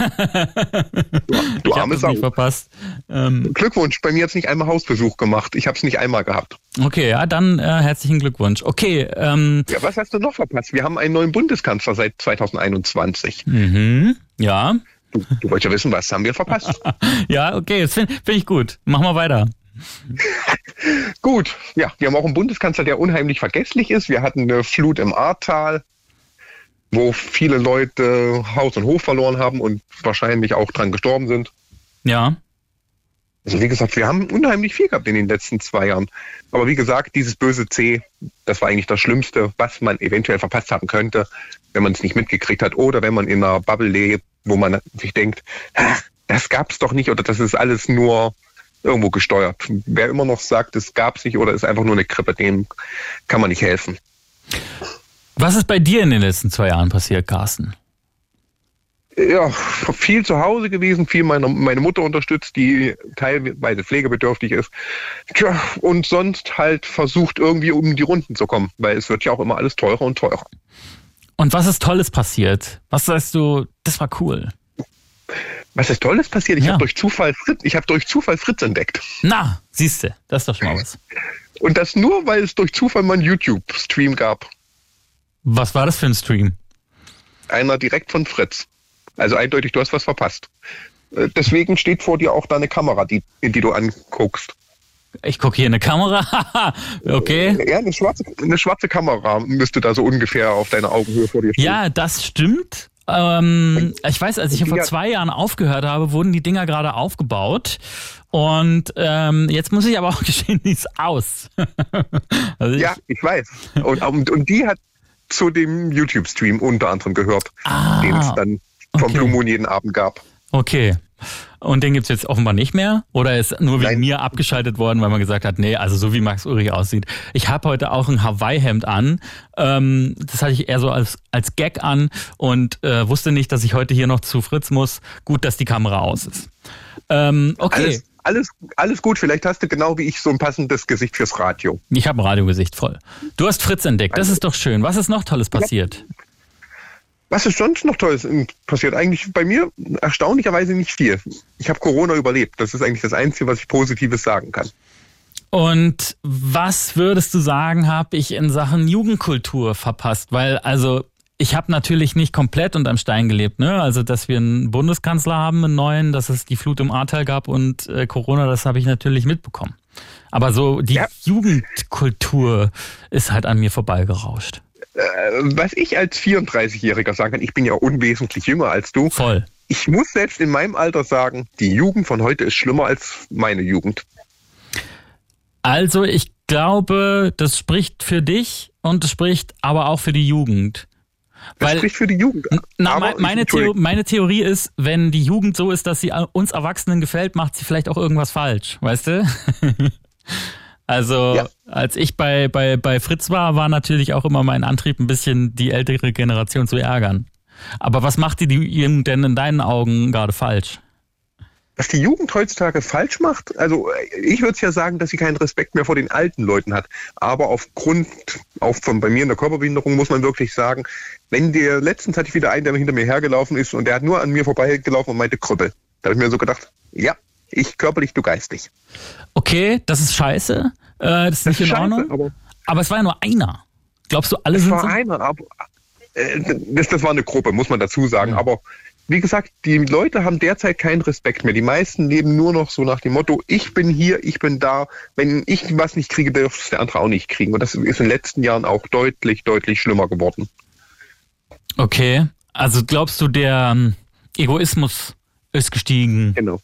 Du [LAUGHS] ich arme es Sau. nicht verpasst. Ähm, Glückwunsch, bei mir hat's nicht einmal Hausbesuch gemacht. Ich habe es nicht einmal gehabt. okay, ja, dann äh, herzlichen Glückwunsch. Okay, ähm, Ja, was hast du noch verpasst? Wir haben einen neuen Bundeskanzler seit 2021. mhm, ja. Du, du wolltest ja wissen, was haben wir verpasst? [LAUGHS] Ja, okay, das finde find ich gut. Machen wir weiter. [LAUGHS] Gut, ja, wir haben auch einen Bundeskanzler, der unheimlich vergesslich ist. Wir hatten eine Flut im Ahrtal, wo viele Leute Haus und Hof verloren haben und wahrscheinlich auch dran gestorben sind. Ja. Also wie gesagt, wir haben unheimlich viel gehabt in den letzten zwei Jahren. Aber wie gesagt, dieses böse C, das war eigentlich das Schlimmste, was man eventuell verpasst haben könnte, wenn man es nicht mitgekriegt hat oder wenn man in einer Bubble lebt, wo man sich denkt, ach, das gab's doch nicht oder das ist alles nur irgendwo gesteuert. Wer immer noch sagt, es gab's nicht oder ist einfach nur eine Grippe, dem kann man nicht helfen. Was ist bei dir in den letzten zwei Jahren passiert, Carsten? Ja, viel zu Hause gewesen, viel meine, meine Mutter unterstützt, die teilweise pflegebedürftig ist. Tja, und sonst halt versucht, irgendwie um die Runden zu kommen, weil es wird ja auch immer alles teurer und teurer. Und was ist Tolles passiert? Was sagst du, das war cool? Was ist Tolles passiert? Ich Ja. habe durch Zufall Fritz, ich habe durch Zufall Fritz entdeckt. Na, siehste, das ist doch schon mal was. Und das nur, weil es durch Zufall mal einen YouTube-Stream gab. Was war das für ein Stream? Einer direkt von Fritz. Also eindeutig, du hast was verpasst. Äh, Deswegen steht vor dir auch da eine Kamera, die, in die du anguckst. Ich gucke hier eine Kamera. [LAUGHS] okay. Ja, eine schwarze, eine schwarze Kamera müsste da so ungefähr auf deiner Augenhöhe vor dir stehen. Ja, das stimmt. Ähm, ich weiß, als ich vor zwei Jahren aufgehört habe, wurden die Dinger gerade aufgebaut. Und ähm, jetzt muss ich aber auch [LAUGHS] gestehen, die ist aus. [LAUGHS] also ich, Ja, ich weiß. Und, und, und die hat zu dem YouTube-Stream unter anderem gehört, Ah, den es dann vom okay. Blue Moon jeden Abend gab. Okay. Und den gibt's jetzt offenbar nicht mehr? Oder ist nur wegen Nein. mir abgeschaltet worden, weil man gesagt hat, nee, also so wie Max Ulrich aussieht. Ich habe heute auch ein Hawaii-Hemd an. Ähm, das hatte ich eher so als, als Gag an und äh, wusste nicht, dass ich heute hier noch zu Fritz muss. Gut, dass die Kamera aus ist. Ähm, okay, Alles, alles, alles gut. Vielleicht hast du genau wie ich so ein passendes Gesicht fürs Radio. ich habe ein Radiogesicht voll. Du hast Fritz entdeckt, das ist doch schön. Was ist noch Tolles passiert? Was ist sonst noch Tolles passiert? Eigentlich bei mir erstaunlicherweise nicht viel. Ich habe Corona überlebt. Das ist eigentlich das Einzige, was ich Positives sagen kann. Und was würdest du sagen, habe ich in Sachen Jugendkultur verpasst? Weil also ich habe natürlich nicht komplett unterm Stein gelebt, ne? Also dass wir einen Bundeskanzler haben, einen neuen, dass es die Flut im Ahrtal gab und äh, Corona, das habe ich natürlich mitbekommen. Aber so die Ja. Jugendkultur ist halt an mir vorbeigerauscht. Äh, was ich als 34-Jähriger sagen kann, ich bin ja unwesentlich jünger als du. Voll. Ich muss selbst in meinem Alter sagen, die Jugend von heute ist schlimmer als meine Jugend. Also ich glaube, das spricht für dich und es spricht aber auch für die Jugend. Das Weil spricht für die Jugend. Na, Aber me- meine, ich- Theo Entschuldigung. meine Theorie ist, wenn die Jugend so ist, dass sie uns Erwachsenen gefällt, macht sie vielleicht auch irgendwas falsch, weißt du? [LAUGHS] also, Ja. als ich bei, bei, bei Fritz war, war natürlich auch immer mein Antrieb, ein bisschen die ältere Generation zu ärgern. Aber was macht die Jugend denn in deinen Augen gerade falsch? Was die Jugend heutzutage falsch macht, also äh, ich würde ja sagen, dass sie keinen Respekt mehr vor den alten Leuten hat. Aber aufgrund, auch von bei mir in der Körperbehinderung, muss man wirklich sagen, wenn der letztens hatte ich wieder einen, der hinter mir hergelaufen ist und der hat nur an mir vorbeigelaufen und meinte Krüppel. Da habe ich mir so gedacht, ja, ich körperlich, du geistig. Okay, das ist scheiße. Äh, das ist nicht in Scheiße, Ordnung. aber Aber es war ja nur einer. Glaubst du, alle es sind war so? einer, aber äh, das, das war eine Gruppe, muss man dazu sagen. Ja. Aber wie gesagt, die Leute haben derzeit keinen Respekt mehr. Die meisten leben nur noch so nach dem Motto, ich bin hier, ich bin da. Wenn ich was nicht kriege, darf es der andere auch nicht kriegen. Und das ist in den letzten Jahren auch deutlich, deutlich schlimmer geworden. Okay. Also glaubst du, der ähm, Egoismus ist gestiegen? Genau.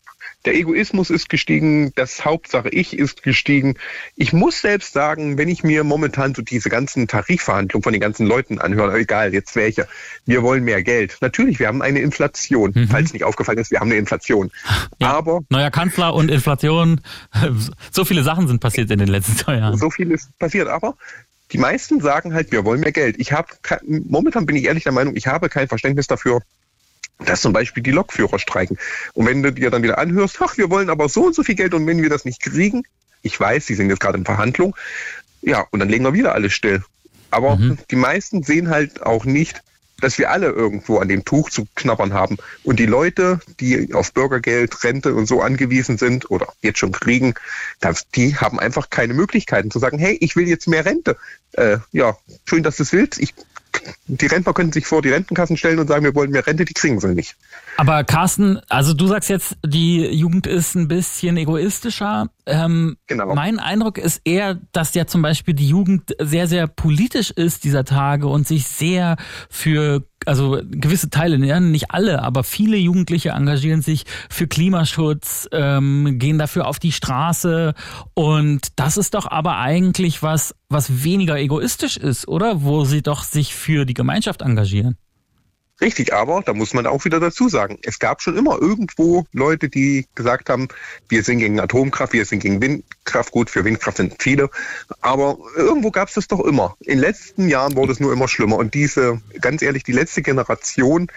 Der Egoismus ist gestiegen, das Hauptsache ich ist gestiegen. Ich muss selbst sagen, wenn ich mir momentan so diese ganzen Tarifverhandlungen von den ganzen Leuten anhöre, egal jetzt welche, wir wollen mehr Geld. Natürlich, wir haben eine Inflation. Falls nicht aufgefallen ist, wir haben eine Inflation. Ja. Aber Neuer Kanzler und Inflation. [LAUGHS] So viele Sachen sind passiert in den letzten zwei Jahren. so viel ist passiert. Aber die meisten sagen halt, wir wollen mehr Geld. Ich habe momentan bin ich ehrlich der Meinung, ich habe kein Verständnis dafür, dass zum Beispiel die Lokführer streiken. Und wenn du dir dann wieder anhörst, ach, wir wollen aber so und so viel Geld und wenn wir das nicht kriegen, ich weiß, die sind jetzt gerade in Verhandlung, ja, und dann legen wir wieder alles still. Aber die meisten sehen halt auch nicht, dass wir alle irgendwo an dem Tuch zu knabbern haben. Und die Leute, die auf Bürgergeld, Rente und so angewiesen sind oder jetzt schon kriegen, die haben einfach keine Möglichkeiten zu sagen, hey, ich will jetzt mehr Rente. Äh, ja, schön, dass du es willst. Ich, die Rentner können sich vor die Rentenkassen stellen und sagen, wir wollen mehr Rente, die kriegen sie nicht. Aber Carsten, also du sagst jetzt, die Jugend ist ein bisschen egoistischer. Ähm, Genau. Mein Eindruck ist eher, dass ja zum Beispiel die Jugend sehr, sehr politisch ist dieser Tage und sich sehr für, also gewisse Teile, nicht alle, aber viele Jugendliche engagieren sich für Klimaschutz, ähm, gehen dafür auf die Straße und das ist doch aber eigentlich was, was weniger egoistisch ist, oder? Wo sie doch sich für die Gemeinschaft engagieren. Richtig, aber da muss man auch wieder dazu sagen, es gab schon immer irgendwo Leute, die gesagt haben, wir sind gegen Atomkraft, wir sind gegen Windkraft, gut, für Windkraft sind viele, aber irgendwo gab es das doch immer. In den letzten Jahren wurde es nur immer schlimmer und diese, ganz ehrlich, die letzte Generation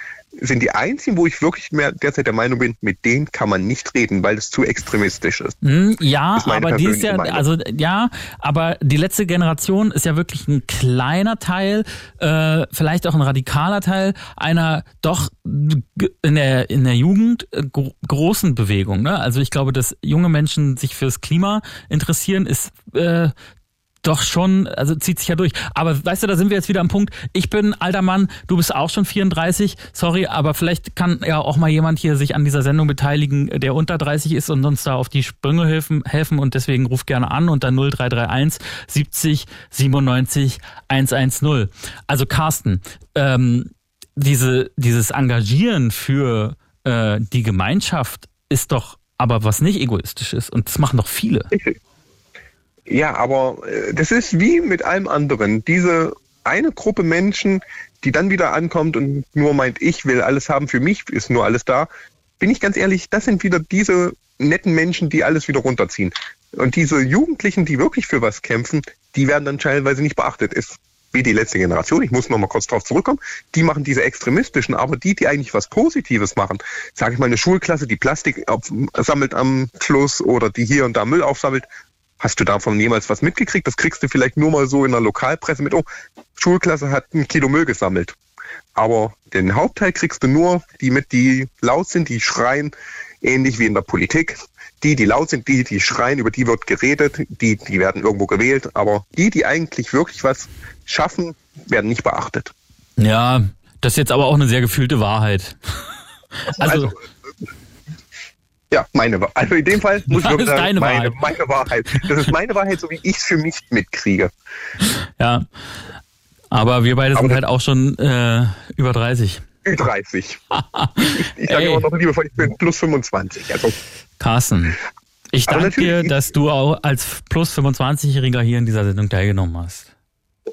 sind die einzigen, wo ich wirklich mehr derzeit der Meinung bin, mit denen kann man nicht reden, weil es zu extremistisch ist. Hm, ja, ist aber die ist ja, Meinung. also ja, aber die letzte Generation ist ja wirklich ein kleiner Teil, äh, vielleicht auch ein radikaler Teil einer doch in der in der Jugend äh, großen Bewegung. Ne? Also ich glaube, dass junge Menschen sich fürs Klima interessieren, ist äh, doch schon, also zieht sich ja durch. Aber weißt du, da sind wir jetzt wieder am Punkt. Ich bin alter Mann, du bist auch schon 34. Sorry, aber vielleicht kann ja auch mal jemand hier sich an dieser Sendung beteiligen, der unter 30 ist und uns da auf die Sprünge helfen. helfen und deswegen ruf gerne an unter 0331 70 97 110. Also Carsten, ähm, diese, dieses Engagieren für äh, die Gemeinschaft ist doch aber was nicht egoistisch ist. Und das machen doch viele. Ja, aber äh, das ist wie mit allem anderen. Diese eine Gruppe Menschen, die dann wieder ankommt und nur meint, ich will alles haben, für mich ist nur alles da. Bin ich ganz ehrlich, das sind wieder diese netten Menschen, die alles wieder runterziehen. Und diese Jugendlichen, die wirklich für was kämpfen, die werden dann teilweise nicht beachtet. Ist wie die letzte Generation, ich muss noch mal kurz drauf zurückkommen, die machen diese extremistischen, aber die, die eigentlich was Positives machen, sage ich mal eine Schulklasse, die Plastik sammelt am Fluss oder die hier und da Müll aufsammelt, Hast du davon jemals was mitgekriegt? Das kriegst du vielleicht nur mal so in der Lokalpresse mit. Oh, Schulklasse hat ein Kilo Müll gesammelt. Aber den Hauptteil kriegst du nur die mit, die laut sind, die schreien, ähnlich wie in der Politik. Die, die laut sind, die, die schreien, über die wird geredet, die, die werden irgendwo gewählt. Aber die, die eigentlich wirklich was schaffen, werden nicht beachtet. Ja, das ist jetzt aber auch eine sehr gefühlte Wahrheit. Also, also ja, meine Wahrheit. Also in dem Fall [LAUGHS] muss ich wirklich sagen, meine, meine Wahrheit. Das ist meine Wahrheit, so wie ich es für mich mitkriege. Ja. Aber wir beide Aber sind halt auch schon äh, über 30. Über 30. ich ich sage immer noch liebevoll, ich bin plus 25. Also. Carsten, ich danke dir, dass du auch als plus 25-Jähriger hier in dieser Sendung teilgenommen hast.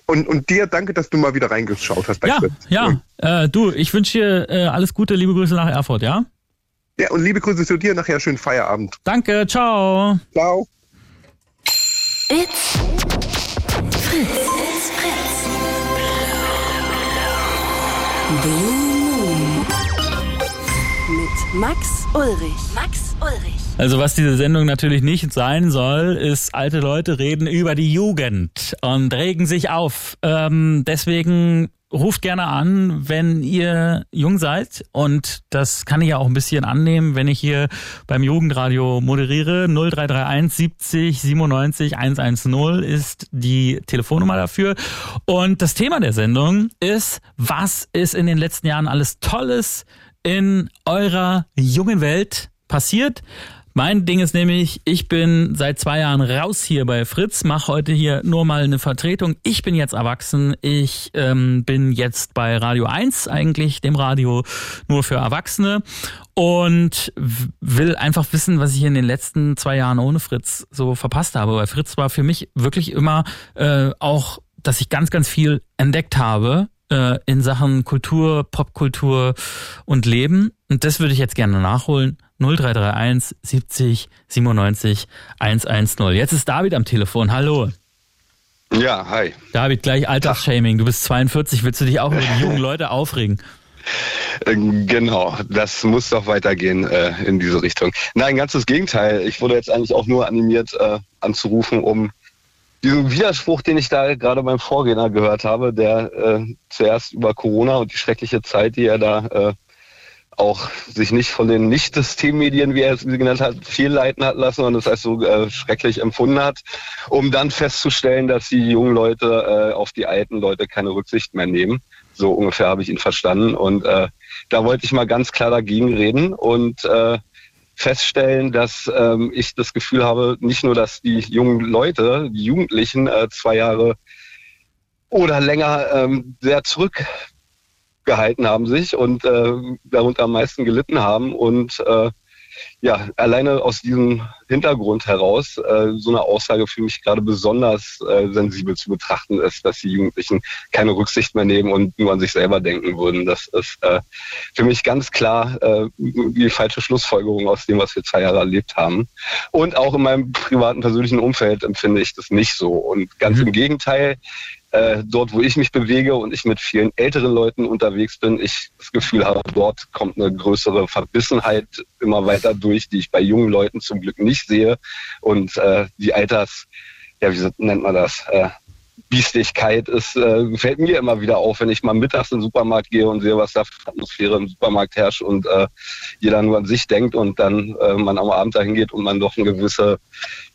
Und, und dir danke, dass du mal wieder reingeschaut hast. ja, ja. Äh, du, ich wünsche dir äh, alles Gute, liebe Grüße nach Erfurt, ja? Ja, und liebe Grüße zu dir. Nachher schönen Feierabend. Danke, ciao. Ciao. It's Fritz. It's Fritz. Blue Moon. Mit Max Ulrich. Max Ulrich. Also was diese Sendung natürlich nicht sein soll, ist, alte Leute reden über die Jugend und regen sich auf. Ähm, deswegen ruft gerne an, wenn ihr jung seid. Und das kann ich ja auch ein bisschen annehmen, wenn ich hier beim Jugendradio moderiere. 0331 70 97 110 ist die Telefonnummer dafür. Und das Thema der Sendung ist, was ist in den letzten Jahren alles Tolles in eurer jungen Welt passiert? Mein Ding ist nämlich, ich bin seit zwei Jahren raus hier bei Fritz, mache heute hier nur mal eine Vertretung. Ich bin jetzt erwachsen. Ich ähm, bin jetzt bei Radio 1, eigentlich dem Radio nur für Erwachsene und will einfach wissen, was ich in den letzten zwei Jahren ohne Fritz so verpasst habe. Weil Fritz war für mich wirklich immer äh, auch, dass ich ganz, ganz viel entdeckt habe äh, in Sachen Kultur, Popkultur und Leben. Und das würde ich jetzt gerne nachholen. 0331 70 97 110. Jetzt ist David am Telefon. Hallo. Ja, hi. David, gleich Altersshaming. Du bist 42. Willst du dich auch über die jungen [LAUGHS] Leute aufregen? Äh, genau, das muss doch weitergehen äh, in diese Richtung. Nein, ganz das Gegenteil. Ich wurde jetzt eigentlich auch nur animiert äh, anzurufen, um diesen Widerspruch, den ich da gerade beim Vorgänger gehört habe, der äh, zuerst über Corona und die schreckliche Zeit, die er da äh, auch sich nicht von den Nicht-Systemmedien, wie er es genannt hat, viel leiten hat lassen und es als so äh, schrecklich empfunden hat, um dann festzustellen, dass die jungen Leute äh, auf die alten Leute keine Rücksicht mehr nehmen. So ungefähr habe ich ihn verstanden. Und äh, da wollte ich mal ganz klar dagegen reden und äh, feststellen, dass ähm, ich das Gefühl habe, nicht nur, dass die jungen Leute, die Jugendlichen äh, zwei Jahre oder länger ähm, sehr zurückgehalten haben sich und äh, darunter am meisten gelitten haben und äh, ja, alleine aus diesem Hintergrund heraus äh, so eine Aussage für mich gerade besonders äh, sensibel zu betrachten ist, dass die Jugendlichen keine Rücksicht mehr nehmen und nur an sich selber denken würden. Das ist äh, für mich ganz klar äh, die falsche Schlussfolgerung aus dem, was wir zwei Jahre erlebt haben. Und auch in meinem privaten, persönlichen Umfeld empfinde ich das nicht so. Und ganz mhm. im Gegenteil, äh, dort, wo ich mich bewege und ich mit vielen älteren Leuten unterwegs bin, ich das Gefühl habe, dort kommt eine größere Verbissenheit immer weiter durch, die ich bei jungen Leuten zum Glück nicht sehe. Und äh, die Alters, ja, wie nennt man das? Äh, Biestigkeit ist, äh, fällt mir immer wieder auf, wenn ich mal mittags in den Supermarkt gehe und sehe, was da für Atmosphäre im Supermarkt herrscht und äh, jeder nur an sich denkt und dann äh, man am Abend dahin geht und man doch eine gewisse,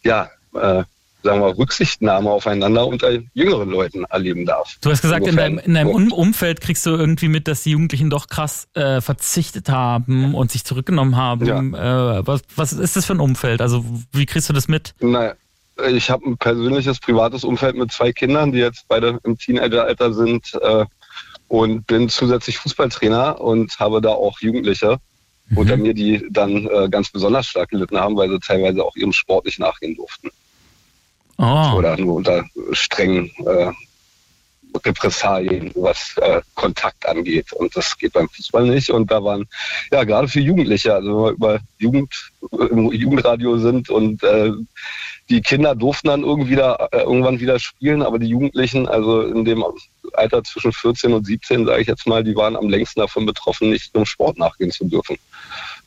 ja, äh, sagen wir, Rücksichtnahme aufeinander unter jüngeren Leuten erleben darf. Du hast gesagt, in deinem, in deinem Umfeld kriegst du irgendwie mit, dass die Jugendlichen doch krass äh, verzichtet haben und sich zurückgenommen haben. Ja. Äh, was, was ist das für ein Umfeld? Also wie kriegst du das mit? Naja, ich habe ein persönliches, privates Umfeld mit zwei Kindern, die jetzt beide im Teenageralter sind äh, und bin zusätzlich Fußballtrainer und habe da auch Jugendliche mhm. unter mir, die dann äh, ganz besonders stark gelitten haben, weil sie teilweise auch ihrem Sport nicht nachgehen durften. Oh. Oder nur unter strengen äh, Repressalien, was äh, Kontakt angeht. Und das geht beim Fußball nicht. Und da waren, ja, gerade für Jugendliche, also wenn wir über Jugend, im Jugendradio sind und äh, die Kinder durften dann irgendwie da, äh, irgendwann wieder spielen, aber die Jugendlichen, also in dem Alter zwischen 14 und 17, sage ich jetzt mal, die waren am längsten davon betroffen, nicht dem Sport nachgehen zu dürfen.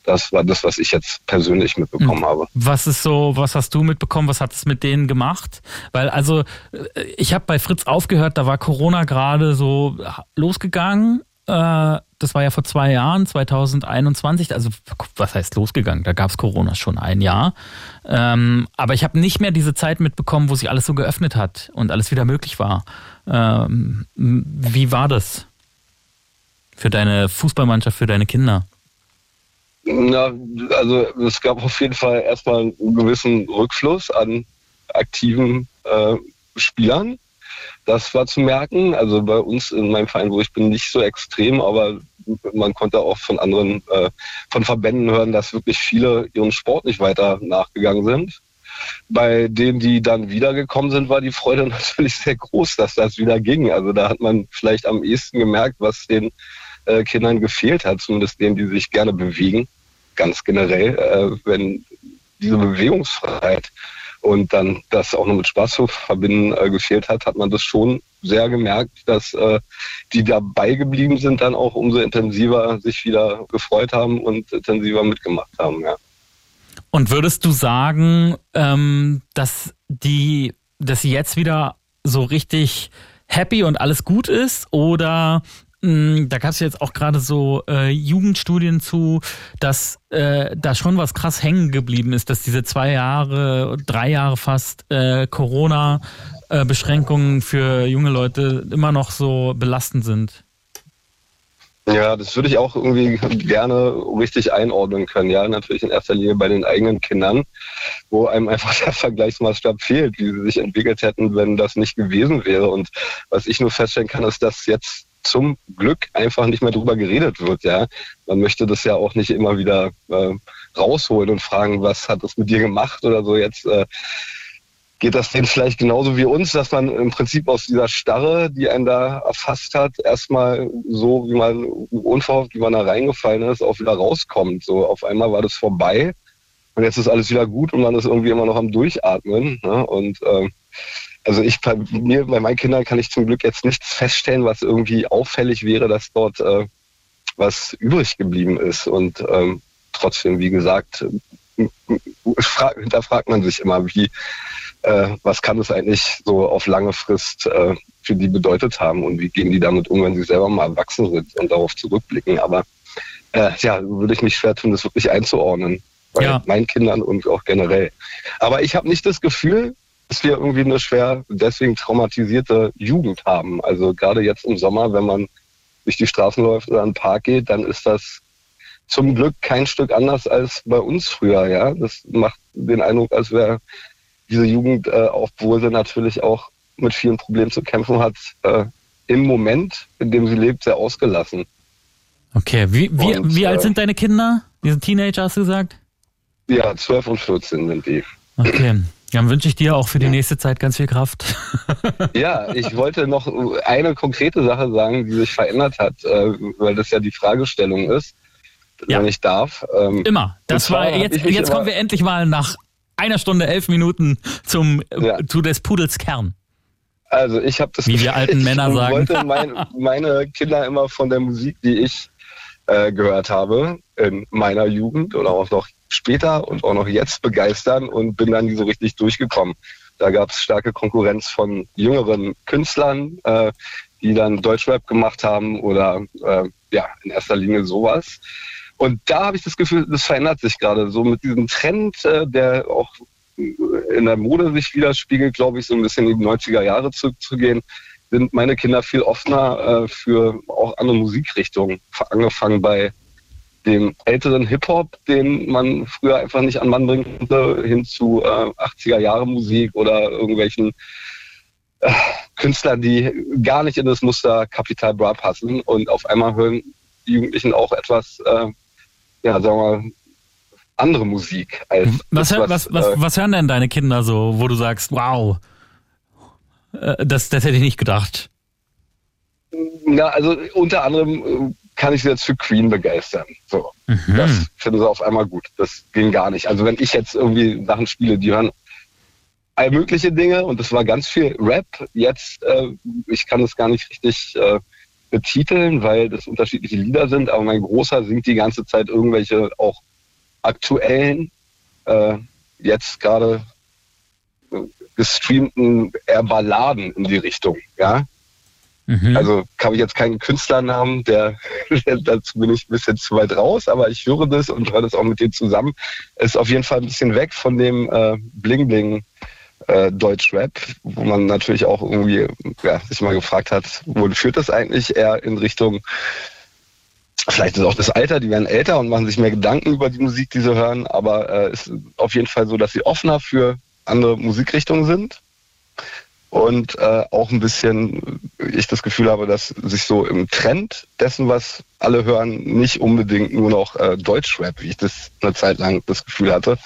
Das war das, was ich jetzt persönlich mitbekommen hm. habe. Was ist so, was hast du mitbekommen? Was hat es mit denen gemacht? Weil also äh, ich habe bei Fritz aufgehört, da war Corona gerade so losgegangen. Äh, das war ja vor zwei Jahren, 2021. Also was heißt losgegangen? Da gab es Corona schon ein Jahr. Ähm, aber ich habe nicht mehr diese Zeit mitbekommen, wo sich alles so geöffnet hat und alles wieder möglich war. Ähm, wie war das für deine Fußballmannschaft, für deine Kinder? Na, also es gab auf jeden Fall erstmal einen gewissen Rückfluss an aktiven äh, Spielern. Das war zu merken. Also bei uns in meinem Verein, wo ich bin, nicht so extrem, aber man konnte auch von anderen, äh, von Verbänden hören, dass wirklich viele ihren Sport nicht weiter nachgegangen sind. Bei denen, die dann wiedergekommen sind, war die Freude [LAUGHS] natürlich sehr groß, dass das wieder ging. Also da hat man vielleicht am ehesten gemerkt, was den äh, Kindern gefehlt hat, zumindest denen, die sich gerne bewegen, ganz generell, äh, wenn diese Bewegungsfreiheit und dann das auch noch mit Spaß zu verbinden äh, gefehlt hat, hat man das schon sehr gemerkt, dass äh, die dabei geblieben sind, dann auch umso intensiver sich wieder gefreut haben und intensiver mitgemacht haben. Ja. Und würdest du sagen, ähm, dass die, dass sie jetzt wieder so richtig happy und alles gut ist oder da gab es jetzt auch gerade so äh, Jugendstudien zu, dass äh, da schon was krass hängen geblieben ist, dass diese zwei Jahre, drei Jahre fast äh, Corona-Beschränkungen für junge Leute immer noch so belastend sind. Ja, das würde ich auch irgendwie gerne richtig einordnen können. Ja, natürlich in erster Linie bei den eigenen Kindern, wo einem einfach [LAUGHS] der Vergleichsmaßstab fehlt, wie sie sich entwickelt hätten, wenn das nicht gewesen wäre. Und was ich nur feststellen kann, ist, dass jetzt zum Glück einfach nicht mehr drüber geredet wird. Ja, man möchte das ja auch nicht immer wieder äh, rausholen und fragen, was hat das mit dir gemacht oder so. Jetzt äh, geht das denen vielleicht genauso wie uns, dass man im Prinzip aus dieser Starre, die einen da erfasst hat, erstmal so, wie man unverhofft, wie man da reingefallen ist, auch wieder rauskommt. So auf einmal war das vorbei und jetzt ist alles wieder gut und man ist irgendwie immer noch am Durchatmen. Ne? Und äh, also ich bei mir, bei meinen Kindern kann ich zum Glück jetzt nichts feststellen, was irgendwie auffällig wäre, dass dort äh, was übrig geblieben ist. Und ähm, trotzdem, wie gesagt, hinterfragt man sich immer, wie, äh, was kann es eigentlich so auf lange Frist äh, für die bedeutet haben und wie gehen die damit um, wenn sie selber mal erwachsen sind und darauf zurückblicken. Aber äh, ja, würde ich mich schwer tun, das wirklich einzuordnen. Bei ja. meinen Kindern und auch generell. Aber ich habe nicht das Gefühl, dass wir irgendwie eine schwer deswegen traumatisierte Jugend haben. Also gerade jetzt im Sommer, wenn man durch die Straßen läuft oder in den Park geht, dann ist das zum Glück kein Stück anders als bei uns früher. Ja, das macht den Eindruck, als wäre diese Jugend, äh, obwohl sie natürlich auch mit vielen Problemen zu kämpfen hat, äh, im Moment, in dem sie lebt, sehr ausgelassen. Okay, wie, wie, Und, wie alt äh, sind deine Kinder? Die sind Teenager, hast du gesagt? Ja, 12 und 14 sind die. Okay. Dann wünsche ich dir auch für die nächste Zeit ganz viel Kraft. [LAUGHS] Ja, ich wollte noch eine konkrete Sache sagen, die sich verändert hat, äh, weil das ja die Fragestellung ist, Ja. wenn ich darf. Ähm, Immer. Das war jetzt, ich jetzt kommen wir endlich mal nach einer Stunde, elf Minuten zum, Ja. zu des Pudels Kern. Also ich habe das Wie wir alten ich Männer [LAUGHS] sagen. wollte mein, meine Kinder immer von der Musik, die ich äh, gehört habe in meiner Jugend oder auch noch später und auch noch jetzt begeistern und bin dann so richtig durchgekommen. Da gab es starke Konkurrenz von jüngeren Künstlern, äh, die dann Deutschrap gemacht haben oder äh, ja in erster Linie sowas. Und da habe ich das Gefühl, das verändert sich gerade so mit diesem Trend, äh, der auch in der Mode sich widerspiegelt, glaube ich, so ein bisschen in die 90er Jahre zurückzugehen, sind meine Kinder viel offener äh, für auch andere Musikrichtungen. Angefangen bei dem älteren Hip-Hop, den man früher einfach nicht an Mann bringen konnte, hin zu äh, 80er Jahre Musik oder irgendwelchen äh, Künstlern, die gar nicht in das Muster Capital Bra passen und auf einmal hören die Jugendlichen auch etwas, äh, ja, sagen wir mal, andere Musik als Was, das, hör, was, was, äh, was hören denn deine Kinder so, wo du sagst, wow, äh, das, das hätte ich nicht gedacht. Na, also unter anderem äh, kann ich sie jetzt für Queen begeistern. So, Mhm. das finden sie auf einmal gut. Das ging gar nicht. Also wenn ich jetzt irgendwie Sachen spiele, die hören all mögliche Dinge und das war ganz viel Rap. Jetzt, äh, ich kann das gar nicht richtig äh, betiteln, weil das unterschiedliche Lieder sind, aber mein Großer singt die ganze Zeit irgendwelche auch aktuellen, äh, jetzt gerade äh, gestreamten eher Balladen in die Richtung, ja. Mhm. Also habe ich jetzt keinen Künstlernamen, der, [LAUGHS] der dazu bin ich ein bisschen zu weit raus, aber ich höre das und höre das auch mit denen zusammen. Ist auf jeden Fall ein bisschen weg von dem äh, Bling Bling äh, Deutschrap, wo man natürlich auch irgendwie ja, sich mal gefragt hat, wo führt das eigentlich eher in Richtung Vielleicht ist auch das Alter, die werden älter und machen sich mehr Gedanken über die Musik, die sie hören, aber äh, ist auf jeden Fall so, dass sie offener für andere Musikrichtungen sind und äh, auch ein bisschen ich das Gefühl habe, dass sich so im Trend dessen, was alle hören, nicht unbedingt nur noch äh, Deutschrap, wie ich das eine Zeit lang das Gefühl hatte,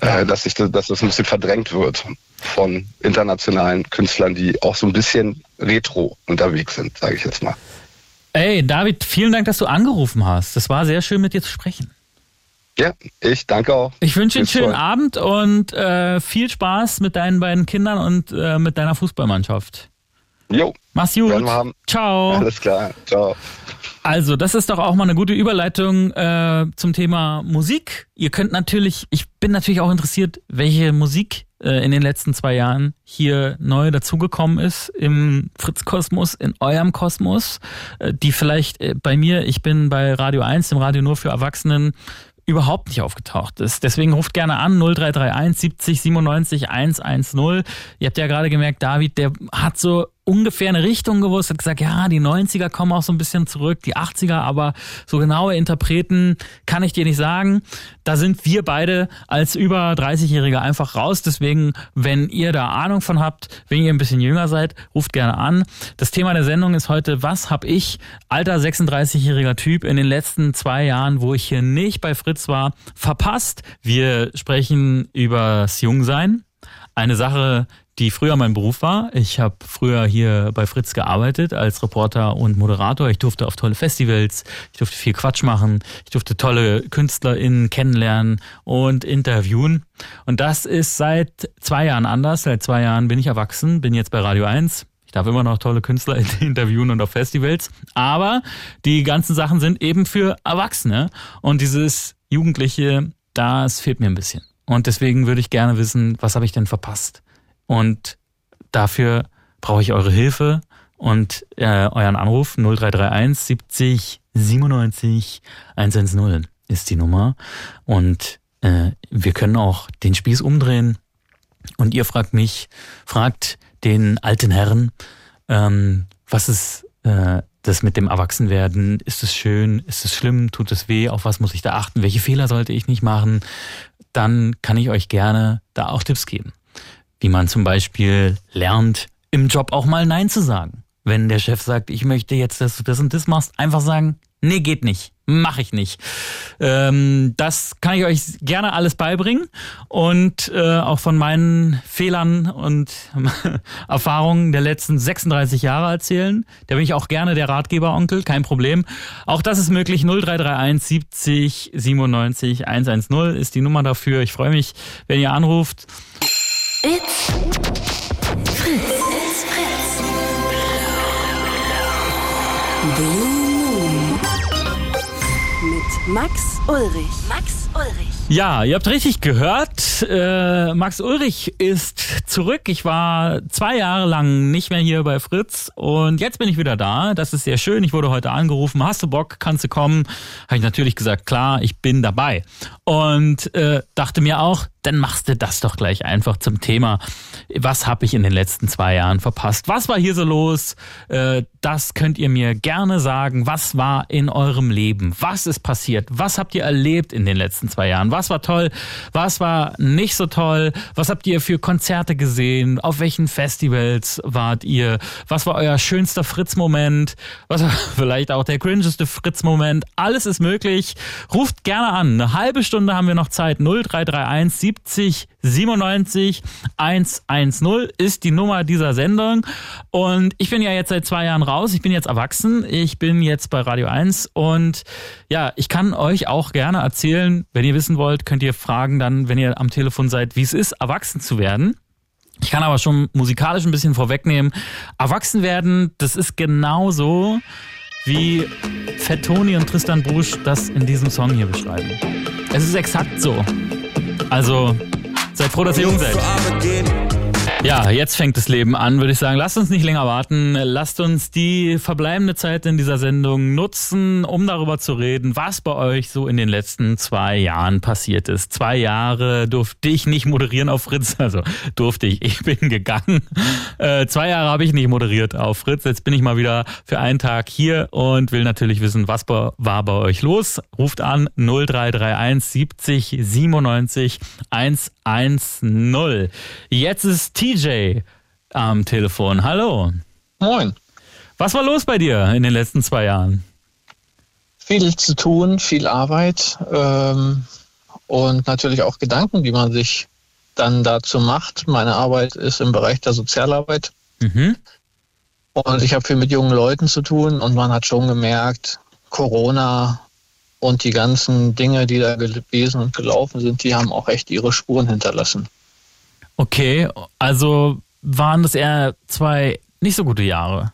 äh, dass sich das, dass das ein bisschen verdrängt wird von internationalen Künstlern, die auch so ein bisschen retro unterwegs sind, sage ich jetzt mal. Ey, David, vielen Dank, dass du angerufen hast. Das war sehr schön, mit dir zu sprechen. Ja, ich danke auch. Ich wünsche dir einen schönen bald. Abend und äh, viel Spaß mit deinen beiden Kindern und äh, mit deiner Fußballmannschaft. Jo, Mach's gut. Ciao. alles klar. Ciao. Also, das ist doch auch mal eine gute Überleitung äh, zum Thema Musik. Ihr könnt natürlich, ich bin natürlich auch interessiert, welche Musik äh, in den letzten zwei Jahren hier neu dazugekommen ist im Fritz-Kosmos, in eurem Kosmos, äh, die vielleicht äh, bei mir, ich bin bei Radio 1, dem Radio nur für Erwachsenen, überhaupt nicht aufgetaucht ist. Deswegen ruft gerne an 0331 70 97 110. Ihr habt ja gerade gemerkt, David, der hat so ungefähr eine Richtung gewusst, hat gesagt, ja, die 90er kommen auch so ein bisschen zurück, die 80er, aber so genaue Interpreten kann ich dir nicht sagen. Da sind wir beide als über 30-Jährige einfach raus. Deswegen, wenn ihr da Ahnung von habt, wenn ihr ein bisschen jünger seid, ruft gerne an. Das Thema der Sendung ist heute, was habe ich, alter 36-jähriger Typ, in den letzten zwei Jahren, wo ich hier nicht bei Fritz war, verpasst? Wir sprechen übers Jungsein. Eine Sache, die früher mein Beruf war. Ich habe früher hier bei Fritz gearbeitet als Reporter und Moderator. Ich durfte auf tolle Festivals, ich durfte viel Quatsch machen, ich durfte tolle KünstlerInnen kennenlernen und interviewen. Und das ist seit zwei Jahren anders. Seit zwei Jahren bin ich erwachsen, bin jetzt bei Radio 1. Ich darf immer noch tolle Künstler [LAUGHS] interviewen und auf Festivals. Aber die ganzen Sachen sind eben für Erwachsene. Und dieses Jugendliche, das fehlt mir ein bisschen. Und deswegen würde ich gerne wissen, was habe ich denn verpasst? Und dafür brauche ich eure Hilfe und äh, euren Anruf 0331 70 97 110 ist die Nummer. Und äh, wir können auch den Spieß umdrehen. Und ihr fragt mich, fragt den alten Herren, ähm, was ist äh, das mit dem Erwachsenwerden? Ist es schön? Ist es schlimm? Tut es weh? Auf was muss ich da achten? Welche Fehler sollte ich nicht machen? Dann kann ich euch gerne da auch Tipps geben wie man zum Beispiel lernt, im Job auch mal Nein zu sagen. Wenn der Chef sagt, ich möchte jetzt, dass du das und das machst, einfach sagen, Nee, geht nicht. Mache ich nicht. Ähm, das kann ich euch gerne alles beibringen und äh, auch von meinen Fehlern und [LAUGHS] Erfahrungen der letzten 36 Jahre erzählen. Da bin ich auch gerne der Ratgeberonkel, kein Problem. Auch das ist möglich. 0331 70 97 110 ist die Nummer dafür. Ich freue mich, wenn ihr anruft. It's Fritz. It's Fritz. Blue Moon. Mit Max Ulrich. Max Ulrich. Ja, ihr habt richtig gehört. Äh, Max Ulrich ist zurück. Ich war zwei Jahre lang nicht mehr hier bei Fritz und jetzt bin ich wieder da. Das ist sehr schön. Ich wurde heute angerufen. Hast du Bock? Kannst du kommen? Habe ich natürlich gesagt, klar, ich bin dabei. Und äh, dachte mir auch, dann machst du das doch gleich einfach zum Thema. Was habe ich in den letzten zwei Jahren verpasst? Was war hier so los? Äh, das könnt ihr mir gerne sagen. Was war in eurem Leben? Was ist passiert? Was habt ihr erlebt in den letzten zwei Jahren? Was war toll? Was war nicht so toll? Was habt ihr für Konzerte gesehen? Auf welchen Festivals wart ihr? Was war euer schönster Fritz-Moment? Was war [LAUGHS] vielleicht auch der cringeste Fritz-Moment? Alles ist möglich. Ruft gerne an. Eine halbe Stunde haben wir noch Zeit. 0331 70 97 110 ist die Nummer dieser Sendung. Und ich bin ja jetzt seit zwei Jahren raus. Ich bin jetzt erwachsen. Ich bin jetzt bei Radio 1 und ja, ich kann euch auch gerne erzählen, wenn ihr wissen wollt, könnt ihr fragen dann, wenn ihr am Telefon seid, wie es ist, erwachsen zu werden. Ich kann aber schon musikalisch ein bisschen vorwegnehmen. Erwachsen werden, das ist genauso wie Fett Tony und Tristan Busch das in diesem Song hier beschreiben. Es ist exakt so. Also seid froh, dass ihr jung seid. Ja, jetzt fängt das Leben an, würde ich sagen. Lasst uns nicht länger warten. Lasst uns die verbleibende Zeit in dieser Sendung nutzen, um darüber zu reden, was bei euch so in den letzten zwei Jahren passiert ist. Zwei Jahre durfte ich nicht moderieren auf Fritz, [LAUGHS] also durfte ich, ich bin gegangen. Äh, zwei Jahre habe ich nicht moderiert auf Fritz. Jetzt bin ich mal wieder für einen Tag hier und will natürlich wissen, was war bei euch los. Ruft an 0331 70 97 110. Jetzt ist TJ am Telefon. Hallo. Moin. Was war los bei dir in den letzten zwei Jahren? Viel zu tun, viel Arbeit ähm, und natürlich auch Gedanken, die man sich dann dazu macht. Meine Arbeit ist im Bereich der Sozialarbeit. Mhm. Und ich habe viel mit jungen Leuten zu tun und man hat schon gemerkt, Corona und die ganzen Dinge, die da gewesen und gelaufen sind, die haben auch echt ihre Spuren hinterlassen. Okay, also waren das eher zwei nicht so gute Jahre?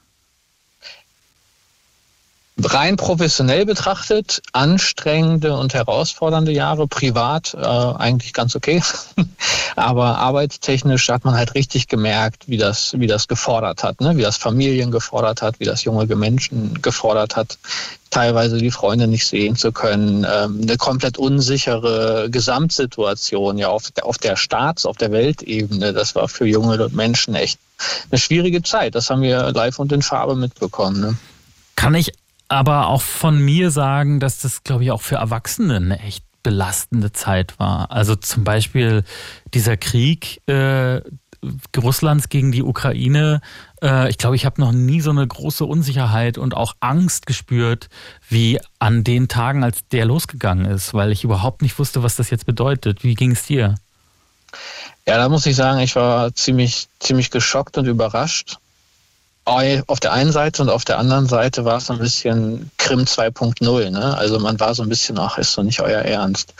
Rein professionell betrachtet, anstrengende und herausfordernde Jahre, privat äh, eigentlich ganz okay. [LAUGHS] Aber arbeitstechnisch hat man halt richtig gemerkt, wie das, wie das gefordert hat, ne? wie das Familien gefordert hat, wie das junge Menschen gefordert hat, teilweise die Freunde nicht sehen zu können, ähm, eine komplett unsichere Gesamtsituation ja auf, auf der Staats-, auf der Weltebene. Das war für junge Menschen echt eine schwierige Zeit. Das haben wir live und in Farbe mitbekommen. Ne? Kann ich aber auch von mir sagen, dass das, glaube ich, auch für Erwachsene eine echt belastende Zeit war. Also zum Beispiel dieser Krieg äh, Russlands gegen die Ukraine. Äh, ich glaube, ich habe noch nie so eine große Unsicherheit und auch Angst gespürt, wie an den Tagen, als der losgegangen ist, weil ich überhaupt nicht wusste, was das jetzt bedeutet. Wie ging es dir? Ja, da muss ich sagen, ich war ziemlich, ziemlich geschockt und überrascht auf der einen Seite und auf der anderen Seite war es ein bisschen Krim 2.0. Ne? Also man war so ein bisschen, ach, ist doch nicht euer Ernst.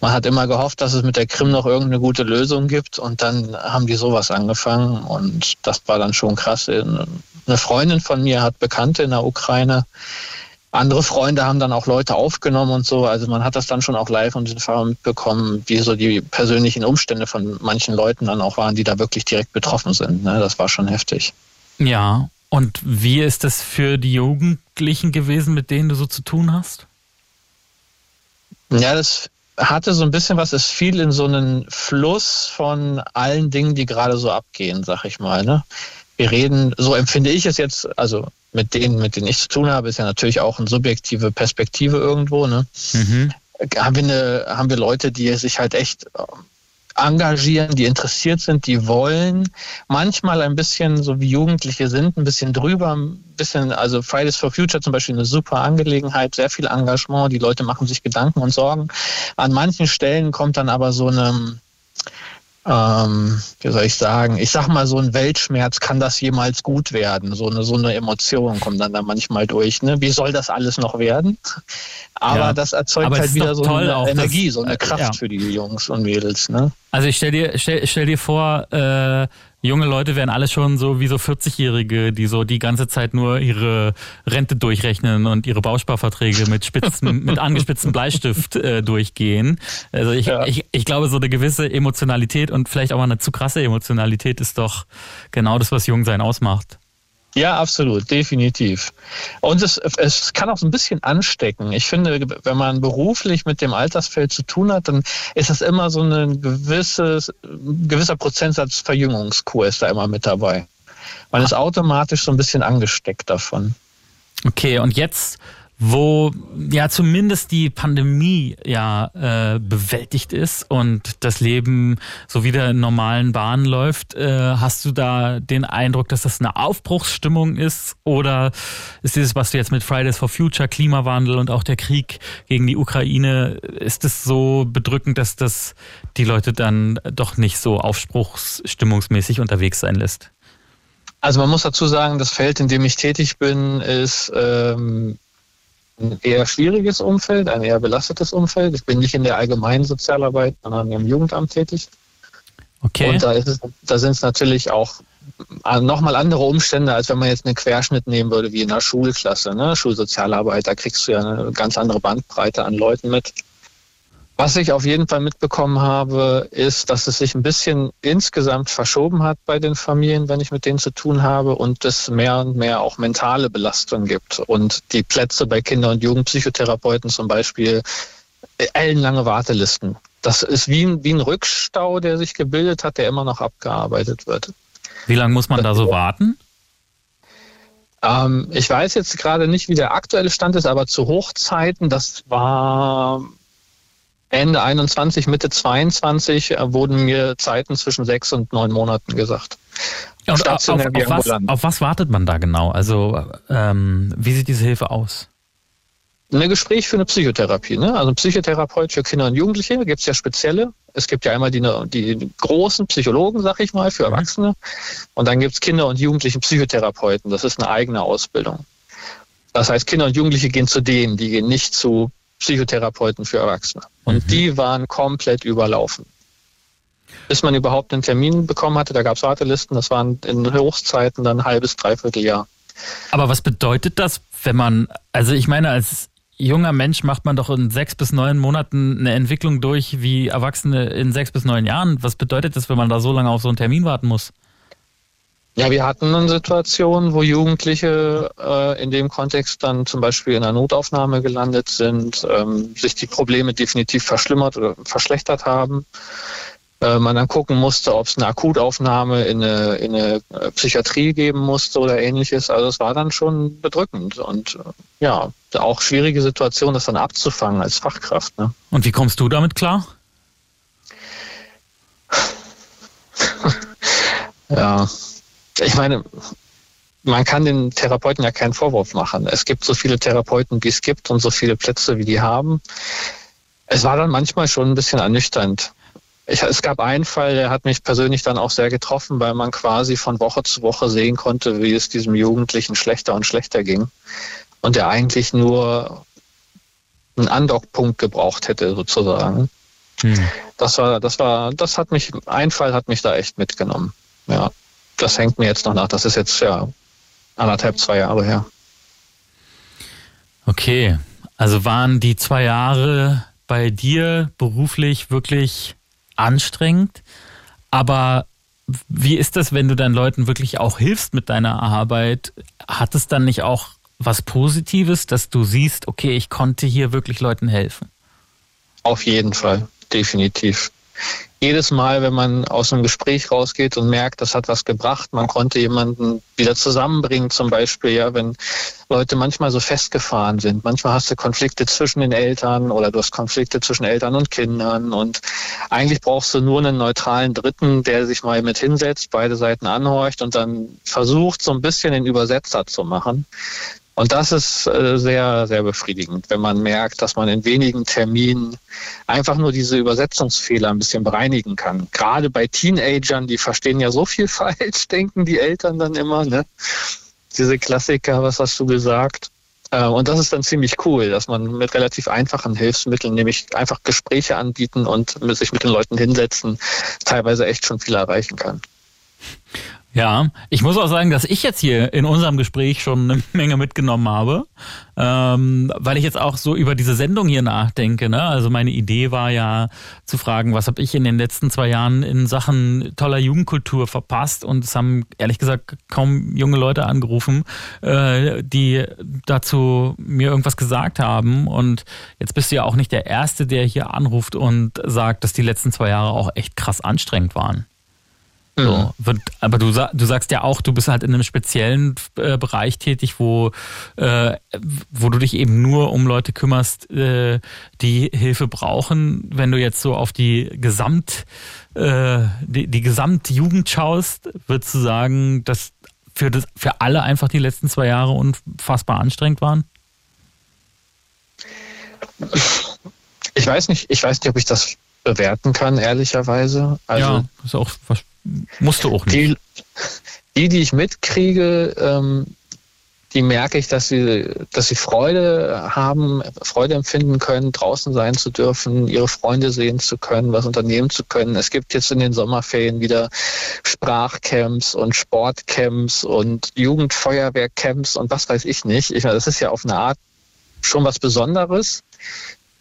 Man hat immer gehofft, dass es mit der Krim noch irgendeine gute Lösung gibt und dann haben die sowas angefangen und das war dann schon krass. Eine Freundin von mir hat Bekannte in der Ukraine. Andere Freunde haben dann auch Leute aufgenommen und so. Also man hat das dann schon auch live und in Farbe mitbekommen, wie so die persönlichen Umstände von manchen Leuten dann auch waren, die da wirklich direkt betroffen sind. Ne? Das war schon heftig. Ja, und wie ist das für die Jugendlichen gewesen, mit denen du so zu tun hast? Ja, das hatte so ein bisschen was, es fiel in so einen Fluss von allen Dingen, die gerade so abgehen, sag ich mal. Ne? Wir reden, so empfinde ich es jetzt, also mit denen, mit denen ich zu tun habe, ist ja natürlich auch eine subjektive Perspektive irgendwo. Ne? Mhm. Haben, wir eine, haben wir Leute, die sich halt echt engagieren, die interessiert sind, die wollen. Manchmal ein bisschen, so wie Jugendliche sind, ein bisschen drüber, ein bisschen, also Fridays for Future zum Beispiel eine super Angelegenheit, sehr viel Engagement, die Leute machen sich Gedanken und Sorgen. An manchen Stellen kommt dann aber so eine, ähm, wie soll ich sagen, ich sag mal, so ein Weltschmerz, kann das jemals gut werden? So eine, so eine Emotion kommt dann da manchmal durch. Ne? Wie soll das alles noch werden? Aber ja, das erzeugt halt wieder so eine Energie, das, so eine äh, Kraft ja. für die Jungs und Mädels. Ne? Also ich stell dir, stell, stell dir vor, äh, junge Leute werden alle schon so wie so 40-Jährige, die so die ganze Zeit nur ihre Rente durchrechnen und ihre Bausparverträge mit spitzen, [LAUGHS] mit angespitztem Bleistift äh, durchgehen. Also ich, ja. ich, ich glaube, so eine gewisse Emotionalität und vielleicht auch mal eine zu krasse Emotionalität ist doch genau das, was Jungsein ausmacht. Ja, absolut, definitiv. Und es, es kann auch so ein bisschen anstecken. Ich finde, wenn man beruflich mit dem Altersfeld zu tun hat, dann ist das immer so ein gewisses, gewisser Prozentsatz Verjüngungskurs da immer mit dabei. Man ist automatisch so ein bisschen angesteckt davon. Okay, und jetzt wo ja zumindest die Pandemie ja äh, bewältigt ist und das Leben so wieder in normalen Bahnen läuft, äh, hast du da den Eindruck, dass das eine Aufbruchsstimmung ist oder ist dieses, was du jetzt mit Fridays for Future, Klimawandel und auch der Krieg gegen die Ukraine, ist es so bedrückend, dass das die Leute dann doch nicht so aufbruchsstimmungsmäßig unterwegs sein lässt? Also man muss dazu sagen, das Feld, in dem ich tätig bin, ist ähm, ein eher schwieriges Umfeld, ein eher belastetes Umfeld. Ich bin nicht in der allgemeinen Sozialarbeit, sondern im Jugendamt tätig. Okay. Und da, es, da sind es natürlich auch nochmal andere Umstände, als wenn man jetzt einen Querschnitt nehmen würde, wie in einer Schulklasse, ne? Schulsozialarbeit, da kriegst du ja eine ganz andere Bandbreite an Leuten mit. Was ich auf jeden Fall mitbekommen habe, ist, dass es sich ein bisschen insgesamt verschoben hat bei den Familien, wenn ich mit denen zu tun habe und es mehr und mehr auch mentale Belastung gibt. Und die Plätze bei Kinder- und Jugendpsychotherapeuten zum Beispiel ellenlange Wartelisten. Das ist wie ein, wie ein Rückstau, der sich gebildet hat, der immer noch abgearbeitet wird. Wie lange muss man da so warten? Ähm, ich weiß jetzt gerade nicht, wie der aktuelle Stand ist, aber zu Hochzeiten, das war Ende 21, Mitte 22 äh, wurden mir Zeiten zwischen sechs und neun Monaten gesagt. Und auf, auf, was, auf, was, wartet man da genau? Also ähm, wie sieht diese Hilfe aus? Ein Gespräch für eine Psychotherapie. Ne? Also ein Psychotherapeut für Kinder und Jugendliche gibt es ja spezielle. Es gibt ja einmal die, die großen Psychologen, sag ich mal, für mhm. Erwachsene. Und dann gibt es Kinder- und Jugendlichen Psychotherapeuten. Das ist eine eigene Ausbildung. Das heißt, Kinder und Jugendliche gehen zu denen, die gehen nicht zu Psychotherapeuten für Erwachsene. Und mhm. die waren komplett überlaufen. Bis man überhaupt einen Termin bekommen hatte, da gab es Wartelisten, das waren in Hochzeiten dann ein halbes, dreiviertel Jahr. Aber was bedeutet das, wenn man, also ich meine, als junger Mensch macht man doch in sechs bis neun Monaten eine Entwicklung durch wie Erwachsene in sechs bis neun Jahren. Was bedeutet das, wenn man da so lange auf so einen Termin warten muss? Ja, wir hatten eine Situation, wo Jugendliche äh, in dem Kontext dann zum Beispiel in einer Notaufnahme gelandet sind, ähm, sich die Probleme definitiv verschlimmert oder verschlechtert haben. Äh, man dann gucken musste, ob es eine Akutaufnahme in eine, in eine äh, Psychiatrie geben musste oder ähnliches. Also es war dann schon bedrückend und äh, ja, auch schwierige Situation, das dann abzufangen als Fachkraft. Ne? Und wie kommst du damit klar? ja, ich meine, man kann den Therapeuten ja keinen Vorwurf machen. Es gibt so viele Therapeuten, wie es gibt und so viele Plätze, wie die haben. Es war dann manchmal schon ein bisschen ernüchternd. Ich, es gab einen Fall, der hat mich persönlich dann auch sehr getroffen, weil man quasi von Woche zu Woche sehen konnte, wie es diesem Jugendlichen schlechter und schlechter ging. Und der eigentlich nur einen Andockpunkt gebraucht hätte, sozusagen. Hm. Das war, das war, das hat mich, ein Fall hat mich da echt mitgenommen. Ja das hängt mir jetzt noch nach. Das ist jetzt ja anderthalb, zwei Jahre her. Okay, also waren die zwei Jahre bei dir beruflich wirklich anstrengend, aber wie ist das, wenn du dann Leuten wirklich auch hilfst mit deiner Arbeit? Hat es dann nicht auch was Positives, dass du siehst, okay, ich konnte hier wirklich Leuten helfen? Auf jeden Fall, definitiv. Jedes Mal, wenn man aus einem Gespräch rausgeht und merkt, das hat was gebracht, man konnte jemanden wieder zusammenbringen, zum Beispiel, ja, wenn Leute manchmal so festgefahren sind. Manchmal hast du Konflikte zwischen den Eltern oder du hast Konflikte zwischen Eltern und Kindern und eigentlich brauchst du nur einen neutralen Dritten, der sich mal mit hinsetzt, beide Seiten anhorcht und dann versucht, so ein bisschen den Übersetzer zu machen. Und das ist äh, sehr, sehr befriedigend, wenn man merkt, dass man in wenigen Terminen einfach nur diese Übersetzungsfehler ein bisschen bereinigen kann. Gerade bei Teenagern, die verstehen ja so viel [LAUGHS] falsch, denken die Eltern dann immer, ne? Diese Klassiker, was hast du gesagt? Äh, und das ist dann ziemlich cool, dass man mit relativ einfachen Hilfsmitteln, nämlich einfach Gespräche anbieten und sich mit den Leuten hinsetzen, teilweise echt schon viel erreichen kann. Ja, ich muss auch sagen, dass ich jetzt hier in unserem Gespräch schon eine Menge mitgenommen habe, ähm, weil ich jetzt auch so über diese Sendung hier nachdenke. Ne? Also meine Idee war ja zu fragen, was habe ich in den letzten zwei Jahren in Sachen toller Jugendkultur verpasst? Und es haben ehrlich gesagt kaum junge Leute angerufen, äh, die dazu mir irgendwas gesagt haben. Und jetzt bist du ja auch nicht der Erste, der hier anruft und sagt, dass die letzten zwei Jahre auch echt krass anstrengend waren. So, mhm. wird, aber du, du sagst ja auch, du bist halt in einem speziellen äh, Bereich tätig, wo, äh, wo du dich eben nur um Leute kümmerst, äh, die Hilfe brauchen. Wenn du jetzt so auf die Gesamt, äh, die, die Gesamtjugend schaust, würdest du sagen, dass für, das, für alle einfach die letzten zwei Jahre unfassbar anstrengend waren? Ich weiß nicht, ich weiß nicht, ob ich das bewerten kann, ehrlicherweise. Also, ja, ist auch Musst du auch nicht. Die, die, die ich mitkriege, ähm, die merke ich, dass sie, dass sie Freude haben, Freude empfinden können, draußen sein zu dürfen, ihre Freunde sehen zu können, was unternehmen zu können. Es gibt jetzt in den Sommerferien wieder Sprachcamps und Sportcamps und Jugendfeuerwehrcamps und was weiß ich nicht. Ich meine, das ist ja auf eine Art schon was Besonderes.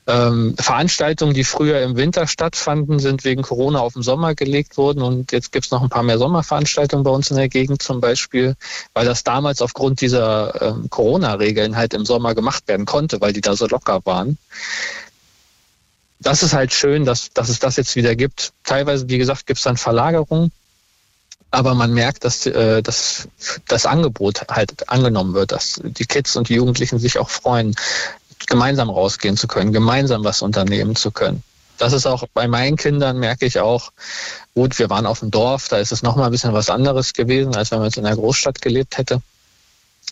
Ähm, Veranstaltungen, die früher im Winter stattfanden, sind wegen Corona auf den Sommer gelegt worden und jetzt gibt es noch ein paar mehr Sommerveranstaltungen bei uns in der Gegend zum Beispiel, weil das damals aufgrund dieser ähm, Corona-Regeln halt im Sommer gemacht werden konnte, weil die da so locker waren. Das ist halt schön, dass, dass es das jetzt wieder gibt. Teilweise, wie gesagt, gibt es dann Verlagerungen, aber man merkt, dass, äh, dass das Angebot halt angenommen wird, dass die Kids und die Jugendlichen sich auch freuen gemeinsam rausgehen zu können, gemeinsam was unternehmen zu können. Das ist auch bei meinen Kindern, merke ich auch, gut, wir waren auf dem Dorf, da ist es nochmal ein bisschen was anderes gewesen, als wenn man jetzt in einer Großstadt gelebt hätte.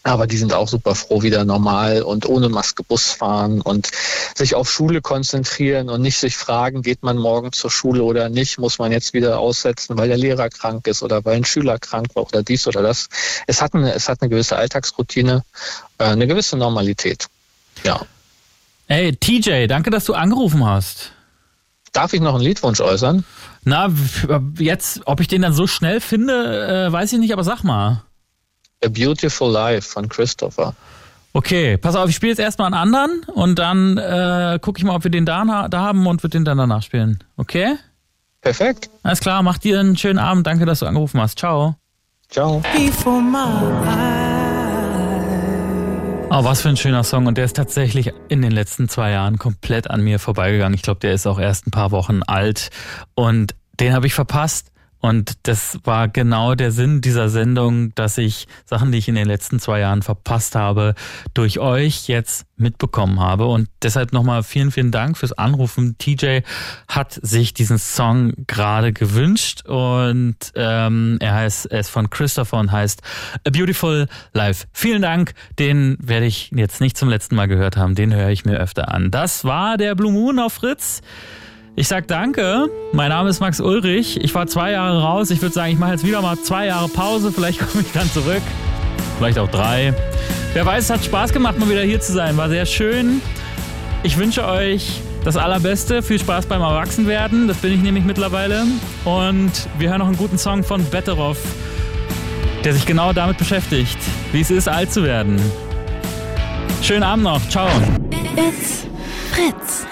Aber die sind auch super froh, wieder normal und ohne Maske Bus fahren und sich auf Schule konzentrieren und nicht sich fragen, geht man morgen zur Schule oder nicht, muss man jetzt wieder aussetzen, weil der Lehrer krank ist oder weil ein Schüler krank war oder dies oder das. Es hat eine, es hat eine gewisse Alltagsroutine, äh, eine gewisse Normalität. Ja. Ey, TJ, danke, dass du angerufen hast. Darf ich noch einen Liedwunsch äußern? Na, jetzt, ob ich den dann so schnell finde, äh, weiß ich nicht, aber sag mal. A Beautiful Life von Christopher. Okay, pass auf, ich spiele jetzt erstmal einen anderen und dann äh, gucke ich mal, ob wir den da, da haben und würde den dann danach spielen. Okay? Perfekt. Alles klar, mach dir einen schönen Abend. Danke, dass du angerufen hast. Ciao. Ciao. Oh, was für ein schöner Song. Und der ist tatsächlich in den letzten zwei Jahren komplett an mir vorbeigegangen. Ich glaube, der ist auch erst ein paar Wochen alt. Und den habe ich verpasst. Und das war genau der Sinn dieser Sendung, dass ich Sachen, die ich in den letzten zwei Jahren verpasst habe, durch euch jetzt mitbekommen habe. Und deshalb nochmal vielen, vielen Dank fürs Anrufen. TJ hat sich diesen Song gerade gewünscht und ähm, er heißt, er ist von Christopher und heißt A Beautiful Life. Vielen Dank. Den werde ich jetzt nicht zum letzten Mal gehört haben. Den höre ich mir öfter an. Das war der Blue Moon auf Fritz. Ich sag danke. Mein Name ist Max Ulrich. Ich war zwei Jahre raus. Ich würde sagen, ich mache jetzt wieder mal zwei Jahre Pause. Vielleicht [LAUGHS] komme ich dann zurück. Vielleicht auch drei. Wer weiß, es hat Spaß gemacht, mal wieder hier zu sein. War sehr schön. Ich wünsche euch das Allerbeste. Viel Spaß beim Erwachsenwerden. Das bin ich nämlich mittlerweile. Und wir hören noch einen guten Song von Betteroff, der sich genau damit beschäftigt, wie es ist, alt zu werden. Schönen Abend noch. Ciao. It's Fritz.